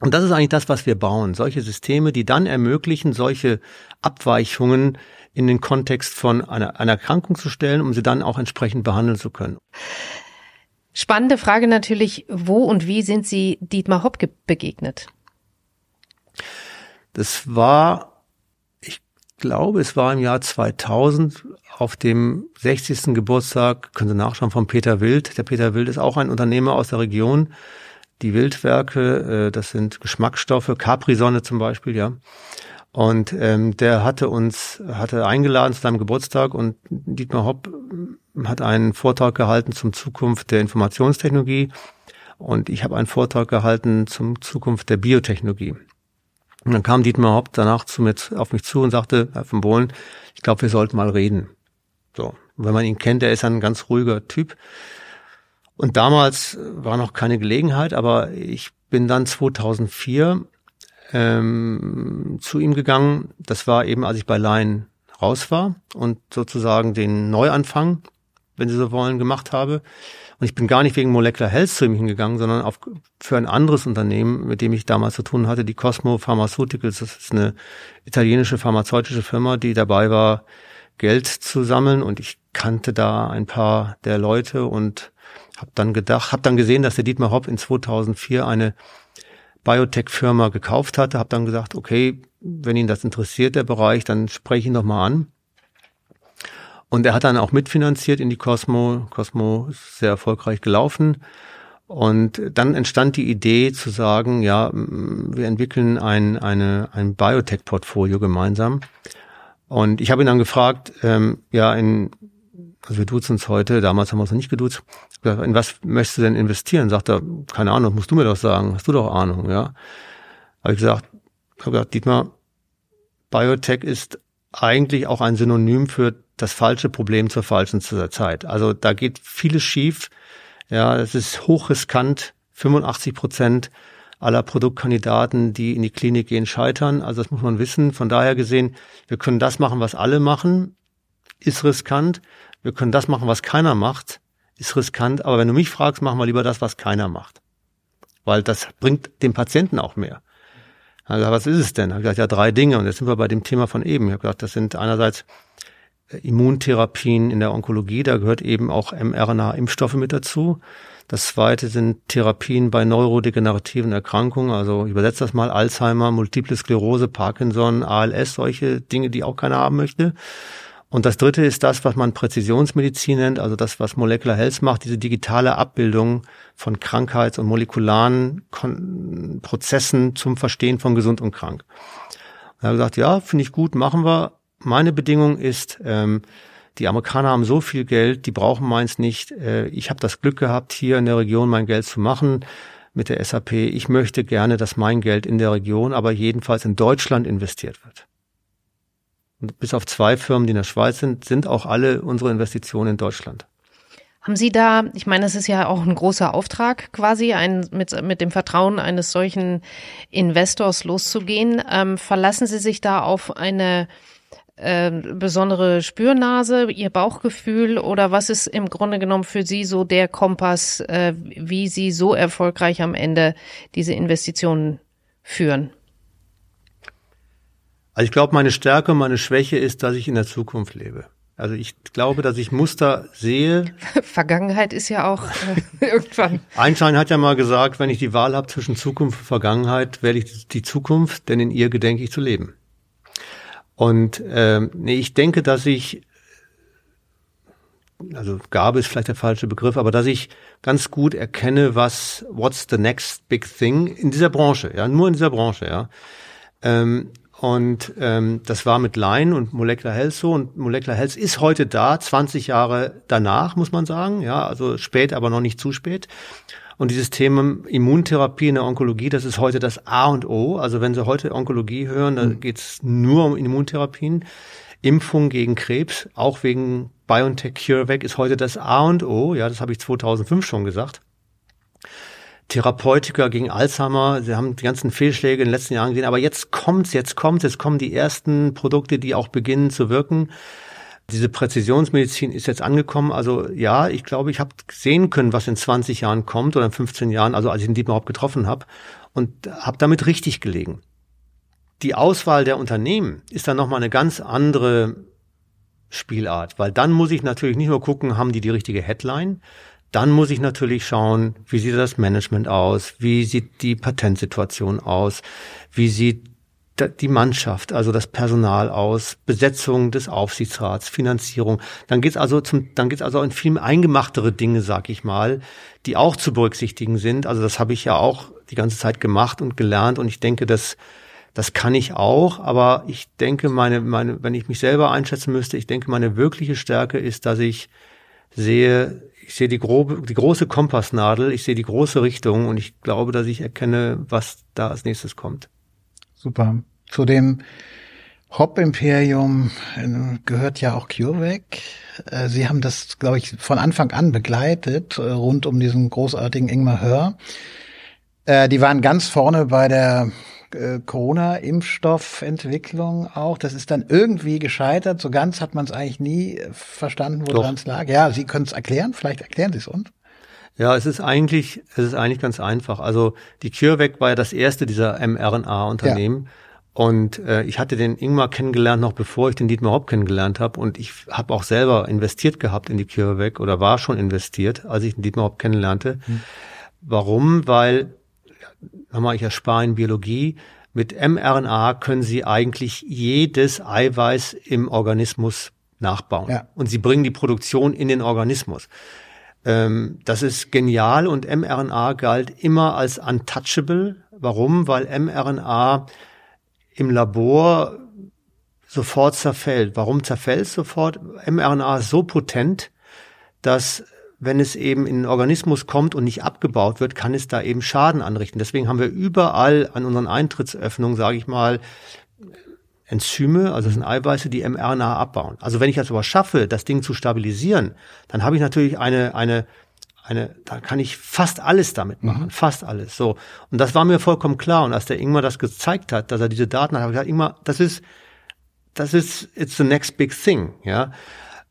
und das ist eigentlich das, was wir bauen. Solche Systeme, die dann ermöglichen, solche Abweichungen in den Kontext von einer, einer Erkrankung zu stellen, um sie dann auch entsprechend behandeln zu können. Spannende Frage natürlich, wo und wie sind Sie Dietmar Hopp begegnet? Das war, ich glaube, es war im Jahr 2000 auf dem 60. Geburtstag, können Sie nachschauen, von Peter Wild. Der Peter Wild ist auch ein Unternehmer aus der Region, die Wildwerke, äh, das sind Geschmacksstoffe, Capri-Sonne zum Beispiel, ja. Und ähm, der hatte uns, hatte eingeladen zu seinem Geburtstag und Dietmar Hopp äh, hat einen Vortrag gehalten zum Zukunft der Informationstechnologie und ich habe einen Vortrag gehalten zum Zukunft der Biotechnologie. Und dann kam Dietmar Hopp danach zu mir, auf mich zu und sagte, Herr von Bohlen, ich glaube, wir sollten mal reden. So. Wenn man ihn kennt, er ist ein ganz ruhiger Typ. Und damals war noch keine Gelegenheit, aber ich bin dann 2004 ähm, zu ihm gegangen. Das war eben, als ich bei Line raus war und sozusagen den Neuanfang, wenn Sie so wollen, gemacht habe. Und ich bin gar nicht wegen Molecular Health zu ihm hingegangen, sondern auf, für ein anderes Unternehmen, mit dem ich damals zu tun hatte, die Cosmo Pharmaceuticals. Das ist eine italienische pharmazeutische Firma, die dabei war, Geld zu sammeln. Und ich kannte da ein paar der Leute und hab dann gedacht, hab dann gesehen, dass der Dietmar Hopp in 2004 eine Biotech-Firma gekauft hatte, Hab dann gesagt, okay, wenn ihn das interessiert, der Bereich, dann spreche ich ihn doch mal an. Und er hat dann auch mitfinanziert in die Cosmo. Cosmo ist sehr erfolgreich gelaufen. Und dann entstand die Idee zu sagen, ja, wir entwickeln ein, eine, ein Biotech-Portfolio gemeinsam. Und ich habe ihn dann gefragt, ähm, ja, in also wir duzen uns heute, damals haben wir uns noch nicht geduzt. In was möchtest du denn investieren? Sagt er, keine Ahnung, musst du mir doch sagen, hast du doch Ahnung, ja. Habe ich gesagt, habe gesagt, Dietmar, Biotech ist eigentlich auch ein Synonym für das falsche Problem zur falschen Zeit. Also da geht vieles schief. Ja, es ist hochriskant. 85 Prozent aller Produktkandidaten, die in die Klinik gehen, scheitern. Also das muss man wissen. Von daher gesehen, wir können das machen, was alle machen, ist riskant. Wir können das machen, was keiner macht, ist riskant. Aber wenn du mich fragst, machen wir lieber das, was keiner macht. Weil das bringt dem Patienten auch mehr. Also was ist es denn? Habe gesagt, ja, drei Dinge. Und jetzt sind wir bei dem Thema von eben. Ich habe gesagt, das sind einerseits äh, Immuntherapien in der Onkologie, da gehört eben auch mRNA-Impfstoffe mit dazu. Das zweite sind Therapien bei neurodegenerativen Erkrankungen, also ich übersetze das mal Alzheimer, Multiple Sklerose, Parkinson, ALS, solche Dinge, die auch keiner haben möchte. Und das dritte ist das, was man Präzisionsmedizin nennt, also das, was Molecular Health macht, diese digitale Abbildung von Krankheits- und molekularen Kon Prozessen zum Verstehen von gesund und krank. Und hat gesagt, ja, finde ich gut, machen wir. Meine Bedingung ist, ähm, die Amerikaner haben so viel Geld, die brauchen meins nicht. Äh, ich habe das Glück gehabt, hier in der Region mein Geld zu machen mit der SAP. Ich möchte gerne, dass mein Geld in der Region, aber jedenfalls in Deutschland investiert wird. Und bis auf zwei Firmen, die in der Schweiz sind, sind auch alle unsere Investitionen in Deutschland. Haben Sie da, ich meine, es ist ja auch ein großer Auftrag quasi, ein, mit, mit dem Vertrauen eines solchen Investors loszugehen. Ähm, verlassen Sie sich da auf eine äh, besondere Spürnase, Ihr Bauchgefühl oder was ist im Grunde genommen für Sie so der Kompass, äh, wie Sie so erfolgreich am Ende diese Investitionen führen? Also ich glaube, meine Stärke, meine Schwäche ist, dass ich in der Zukunft lebe. Also ich glaube, dass ich Muster sehe. (laughs) Vergangenheit ist ja auch äh, (laughs) irgendwann. Einstein hat ja mal gesagt, wenn ich die Wahl habe zwischen Zukunft und Vergangenheit, wähle ich die Zukunft, denn in ihr gedenke ich zu leben. Und ähm, nee, ich denke, dass ich, also Gabe ist vielleicht der falsche Begriff, aber dass ich ganz gut erkenne, was what's the next big thing in dieser Branche, ja, nur in dieser Branche, ja. Ähm, und ähm, das war mit Line und Molecular Health so. Und Molecular Health ist heute da, 20 Jahre danach, muss man sagen. Ja, also spät, aber noch nicht zu spät. Und dieses Thema Immuntherapie in der Onkologie, das ist heute das A und O. Also wenn Sie heute Onkologie hören, dann mhm. geht's nur um Immuntherapien. Impfung gegen Krebs, auch wegen BioNTech CureVac, ist heute das A und O. Ja, das habe ich 2005 schon gesagt. Therapeutika gegen Alzheimer. Sie haben die ganzen Fehlschläge in den letzten Jahren gesehen, aber jetzt kommt's, jetzt kommt's, jetzt kommen die ersten Produkte, die auch beginnen zu wirken. Diese Präzisionsmedizin ist jetzt angekommen. Also ja, ich glaube, ich habe sehen können, was in 20 Jahren kommt oder in 15 Jahren, also als ich den Dietmar überhaupt getroffen habe und habe damit richtig gelegen. Die Auswahl der Unternehmen ist dann nochmal eine ganz andere Spielart, weil dann muss ich natürlich nicht nur gucken, haben die die richtige Headline, dann muss ich natürlich schauen, wie sieht das Management aus, wie sieht die Patentsituation aus, wie sieht die Mannschaft, also das Personal aus, Besetzung des Aufsichtsrats, Finanzierung. Dann geht's also zum, dann geht's also in viel eingemachtere Dinge, sag ich mal, die auch zu berücksichtigen sind. Also das habe ich ja auch die ganze Zeit gemacht und gelernt. Und ich denke, das das kann ich auch, aber ich denke, meine, meine, wenn ich mich selber einschätzen müsste, ich denke, meine wirkliche Stärke ist, dass ich sehe, ich sehe die, grobe, die große Kompassnadel, ich sehe die große Richtung und ich glaube, dass ich erkenne, was da als nächstes kommt. Super. Zu dem Hop-Imperium äh, gehört ja auch CureVac. Äh, Sie haben das, glaube ich, von Anfang an begleitet, äh, rund um diesen großartigen Ingmar Hör. Die waren ganz vorne bei der äh, Corona-Impfstoffentwicklung auch. Das ist dann irgendwie gescheitert. So ganz hat man es eigentlich nie äh, verstanden, woran es lag. Ja, Sie können es erklären. Vielleicht erklären Sie es uns. Ja, es ist eigentlich, es ist eigentlich ganz einfach. Also die CureVac war ja das erste dieser mRNA-Unternehmen. Ja. Und äh, ich hatte den Ingmar kennengelernt, noch bevor ich den Dietmar Hopp kennengelernt habe. Und ich habe auch selber investiert gehabt in die CureVac oder war schon investiert, als ich den Dietmar Hopp kennenlernte. Hm. Warum? Weil nochmal, ich erspare in Biologie, mit mRNA können Sie eigentlich jedes Eiweiß im Organismus nachbauen. Ja. Und Sie bringen die Produktion in den Organismus. Ähm, das ist genial und mRNA galt immer als untouchable. Warum? Weil mRNA im Labor sofort zerfällt. Warum zerfällt es sofort? mRNA ist so potent, dass wenn es eben in den Organismus kommt und nicht abgebaut wird, kann es da eben Schaden anrichten. Deswegen haben wir überall an unseren Eintrittsöffnungen, sage ich mal, Enzyme, also das sind Eiweiße, die mRNA abbauen. Also wenn ich es aber schaffe, das Ding zu stabilisieren, dann habe ich natürlich eine, eine, eine, da kann ich fast alles damit machen, mhm. fast alles. So. Und das war mir vollkommen klar. Und als der Ingmar das gezeigt hat, dass er diese Daten hat, habe ich gesagt, Ingmar, das ist, das ist, it's the next big thing, ja.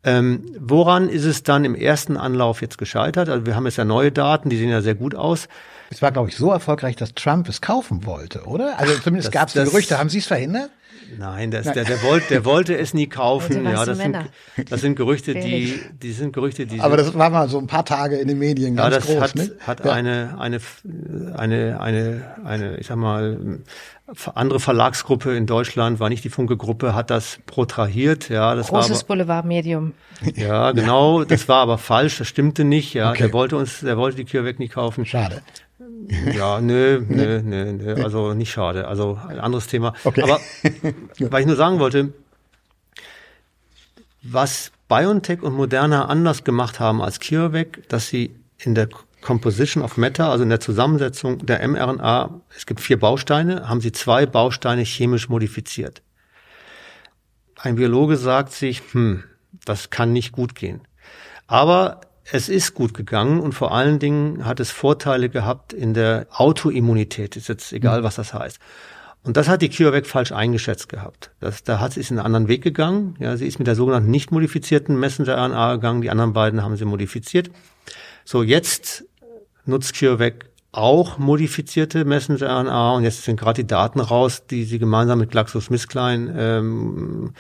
Ähm, woran ist es dann im ersten Anlauf jetzt gescheitert? Also wir haben jetzt ja neue Daten, die sehen ja sehr gut aus. Es war, glaube ich, so erfolgreich, dass Trump es kaufen wollte, oder? Also zumindest gab es Gerüchte. Haben Sie es verhindert? Nein, das, Der, der, wollte, der wollte es nie kaufen. ja, das sind, das sind Gerüchte, die, die sind Gerüchte, die. Aber das war mal so ein paar Tage in den Medien ganz ja, das groß. Hat, ne? hat ja. eine, eine, eine, eine, eine, ich sag mal, andere Verlagsgruppe in Deutschland, war nicht die Funke-Gruppe, hat das protrahiert. Ja, das Großes Boulevardmedium. Ja, genau. Das war aber falsch. Das stimmte nicht. Ja, okay. der wollte uns, der wollte die CureVac nicht kaufen. Schade. Ja, (laughs) nö, nö, nö, nö, also nicht schade. Also ein anderes Thema. Okay. Aber (laughs) weil ich nur sagen wollte, was BioNTech und Moderna anders gemacht haben als CureVac, dass sie in der Composition of Matter, also in der Zusammensetzung der mRNA, es gibt vier Bausteine, haben sie zwei Bausteine chemisch modifiziert. Ein Biologe sagt sich, hm, das kann nicht gut gehen. Aber es ist gut gegangen und vor allen Dingen hat es Vorteile gehabt in der Autoimmunität. Ist jetzt egal, mhm. was das heißt. Und das hat die CureVac falsch eingeschätzt gehabt. Das, da hat sie ist einen anderen Weg gegangen. Ja, sie ist mit der sogenannten nicht modifizierten Messenger-RNA gegangen. Die anderen beiden haben sie modifiziert. So, jetzt nutzt CureVac auch modifizierte Messenger-RNA und jetzt sind gerade die Daten raus, die sie gemeinsam mit GlaxoSmithKline ähm,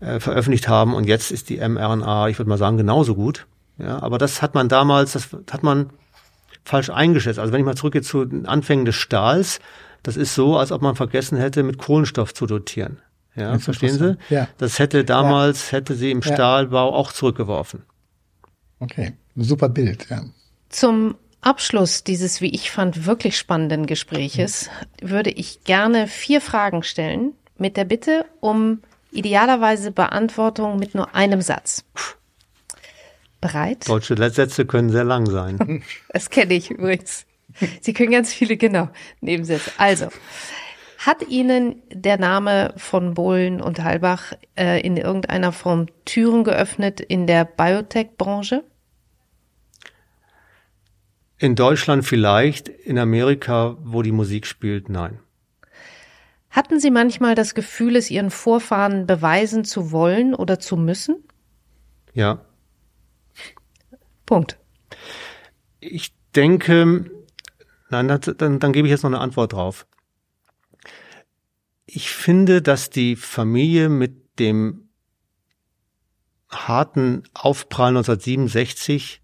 äh, veröffentlicht haben. Und jetzt ist die mRNA, ich würde mal sagen, genauso gut. Ja, aber das hat man damals, das hat man falsch eingeschätzt. Also wenn ich mal zurückgehe zu den Anfängen des Stahls, das ist so, als ob man vergessen hätte, mit Kohlenstoff zu dotieren. Ja, verstehen Sie? Ja. Das hätte damals, ja. hätte sie im Stahlbau auch zurückgeworfen. Okay, super Bild, ja. Zum Abschluss dieses, wie ich fand, wirklich spannenden Gespräches mhm. würde ich gerne vier Fragen stellen mit der Bitte um idealerweise Beantwortung mit nur einem Satz. Bereit? Deutsche Sätze können sehr lang sein. (laughs) Das kenne ich übrigens. Sie können ganz viele, genau, Nebensätze. Also, hat Ihnen der Name von Bohlen und Halbach äh, in irgendeiner Form Türen geöffnet in der Biotech-Branche? In Deutschland vielleicht, in Amerika, wo die Musik spielt, nein. Hatten Sie manchmal das Gefühl, es Ihren Vorfahren beweisen zu wollen oder zu müssen? Ja. Punkt. Ich denke, nein, dann, dann gebe ich jetzt noch eine Antwort drauf. Ich finde, dass die Familie mit dem harten Aufprall 1967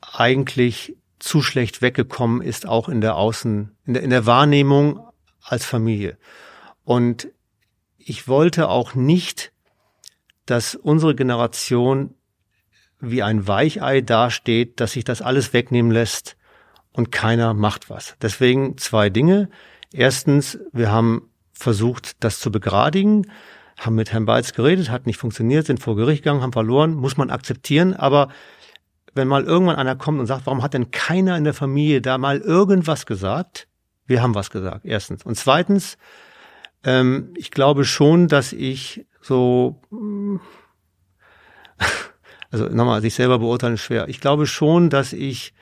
eigentlich zu schlecht weggekommen ist, auch in der Außen, in der, in der Wahrnehmung als Familie. Und ich wollte auch nicht, dass unsere Generation wie ein Weichei dasteht, dass sich das alles wegnehmen lässt und keiner macht was. Deswegen zwei Dinge. Erstens, wir haben versucht, das zu begradigen, haben mit Herrn Beitz geredet, hat nicht funktioniert, sind vor Gericht gegangen, haben verloren, muss man akzeptieren. Aber wenn mal irgendwann einer kommt und sagt, warum hat denn keiner in der Familie da mal irgendwas gesagt? Wir haben was gesagt, erstens. Und zweitens, ähm, ich glaube schon, dass ich so (laughs) also nochmal, sich selber beurteilen ist schwer. Ich glaube schon, dass ich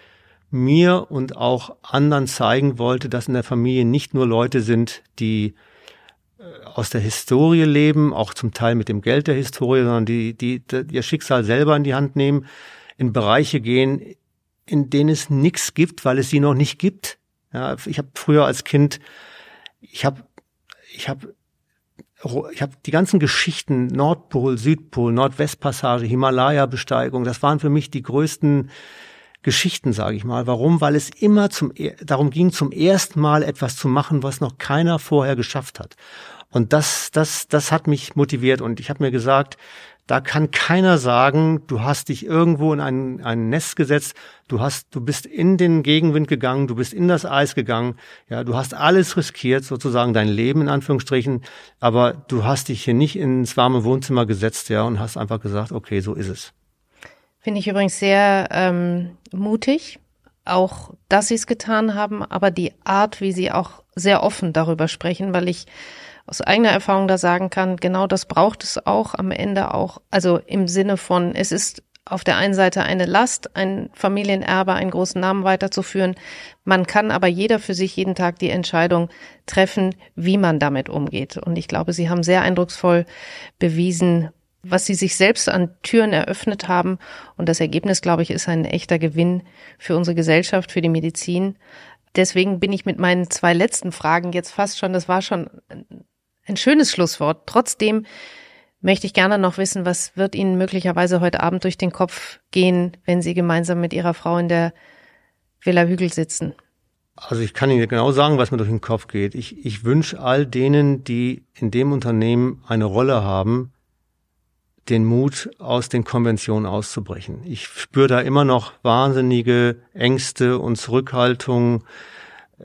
mir und auch anderen zeigen wollte, dass in der Familie nicht nur Leute sind, die äh, aus der Historie leben, auch zum Teil mit dem Geld der Historie, sondern die, die, die ihr Schicksal selber in die Hand nehmen, in Bereiche gehen, in denen es nichts gibt, weil es sie noch nicht gibt. Ja, ich habe früher als Kind, ich habe ich habe ich habe die ganzen Geschichten Nordpol, Südpol, Nordwestpassage, Himalaya-Besteigung, das waren für mich die größten Geschichten, sage ich mal. Warum? Weil es immer zum darum ging, zum ersten Mal etwas zu machen, was noch keiner vorher geschafft hat. Und das, das, das hat mich motiviert. Und ich habe mir gesagt, da kann keiner sagen, du hast dich irgendwo in ein, ein Nest gesetzt, du hast, du bist in den Gegenwind gegangen, du bist in das Eis gegangen, ja, du hast alles riskiert, sozusagen dein Leben in Anführungsstrichen, aber du hast dich hier nicht ins warme Wohnzimmer gesetzt, ja, und hast einfach gesagt, okay, so ist es. Finde ich übrigens sehr ähm, mutig, auch, dass sie es getan haben, aber die Art, wie sie auch sehr offen darüber sprechen, weil ich aus eigener Erfahrung da sagen kann, genau das braucht es auch am Ende auch, also im Sinne von, es ist auf der einen Seite eine Last, ein Familienerbe, einen großen Namen weiterzuführen. Man kann aber jeder für sich jeden Tag die Entscheidung treffen, wie man damit umgeht. Und ich glaube, Sie haben sehr eindrucksvoll bewiesen, was Sie sich selbst an Türen eröffnet haben. Und das Ergebnis, glaube ich, ist ein echter Gewinn für unsere Gesellschaft, für die Medizin. Deswegen bin ich mit meinen zwei letzten Fragen jetzt fast schon, das war schon ein schönes Schlusswort. Trotzdem möchte ich gerne noch wissen, was wird Ihnen möglicherweise heute Abend durch den Kopf gehen, wenn Sie gemeinsam mit Ihrer Frau in der Villa Hügel sitzen? Also ich kann Ihnen genau sagen, was mir durch den Kopf geht. Ich, ich wünsche all denen, die in dem Unternehmen eine Rolle haben, den Mut, aus den Konventionen auszubrechen. Ich spüre da immer noch wahnsinnige Ängste und Zurückhaltung.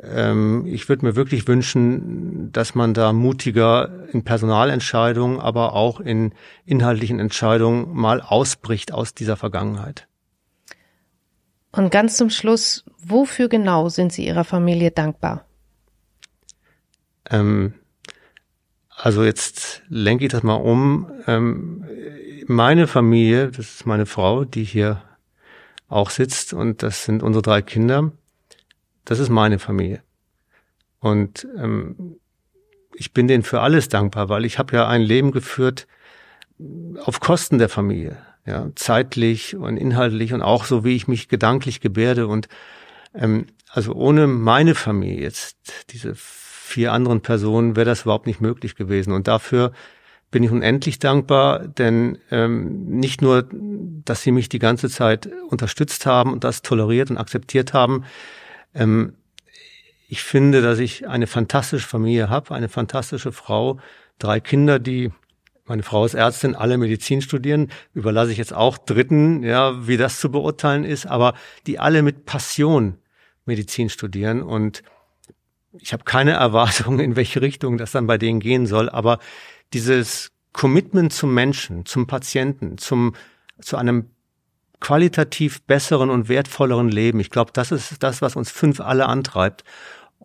Ähm, ich würde mir wirklich wünschen, dass man da mutiger in Personalentscheidungen, aber auch in inhaltlichen Entscheidungen mal ausbricht aus dieser Vergangenheit. Und ganz zum Schluss, wofür genau sind Sie Ihrer Familie dankbar? Ähm, also jetzt lenke ich das mal um. Ähm, meine Familie, das ist meine Frau, die hier auch sitzt und das sind unsere drei Kinder. Das ist meine Familie. Und ähm, ich bin denen für alles dankbar, weil ich habe ja ein Leben geführt auf Kosten der Familie, ja, zeitlich und inhaltlich und auch so, wie ich mich gedanklich gebärde. Und ähm, also ohne meine Familie jetzt, diese vier anderen Personen, wäre das überhaupt nicht möglich gewesen. Und dafür bin ich unendlich dankbar, denn ähm, nicht nur, dass sie mich die ganze Zeit unterstützt haben und das toleriert und akzeptiert haben, ähm, ich finde, dass ich eine fantastische Familie habe, eine fantastische Frau, drei Kinder, die meine Frau ist Ärztin, alle Medizin studieren, überlasse ich jetzt auch Dritten, ja, wie das zu beurteilen ist, aber die alle mit Passion Medizin studieren und ich habe keine (laughs) Erwartungen, in welche Richtung das dann bei denen gehen soll, aber dieses Commitment zum Menschen, zum Patienten, zum zu einem qualitativ besseren und wertvolleren Leben. Ich glaube, das ist das, was uns fünf alle antreibt.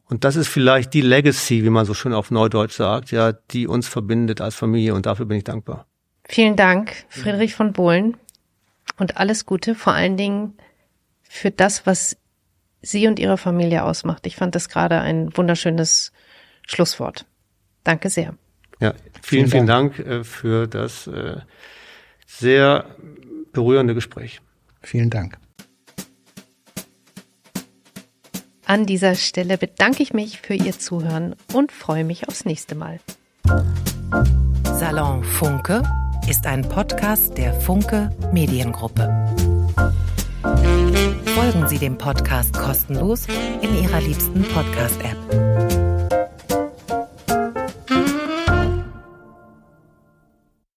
Und das ist vielleicht die Legacy, wie man so schön auf Neudeutsch sagt, ja, die uns verbindet als Familie und dafür bin ich dankbar. Vielen Dank, Friedrich von Bohlen. Und alles Gute, vor allen Dingen für das, was Sie und Ihre Familie ausmacht. Ich fand das gerade ein wunderschönes Schlusswort. Danke sehr. Ja, vielen, vielen Dank, vielen Dank äh, für das äh, sehr berührende Gespräch. Vielen Dank. An dieser Stelle bedanke ich mich für Ihr Zuhören und freue mich aufs nächste Mal. Salon Funke ist ein Podcast der Funke Mediengruppe. Folgen Sie dem Podcast kostenlos in Ihrer liebsten Podcast-App.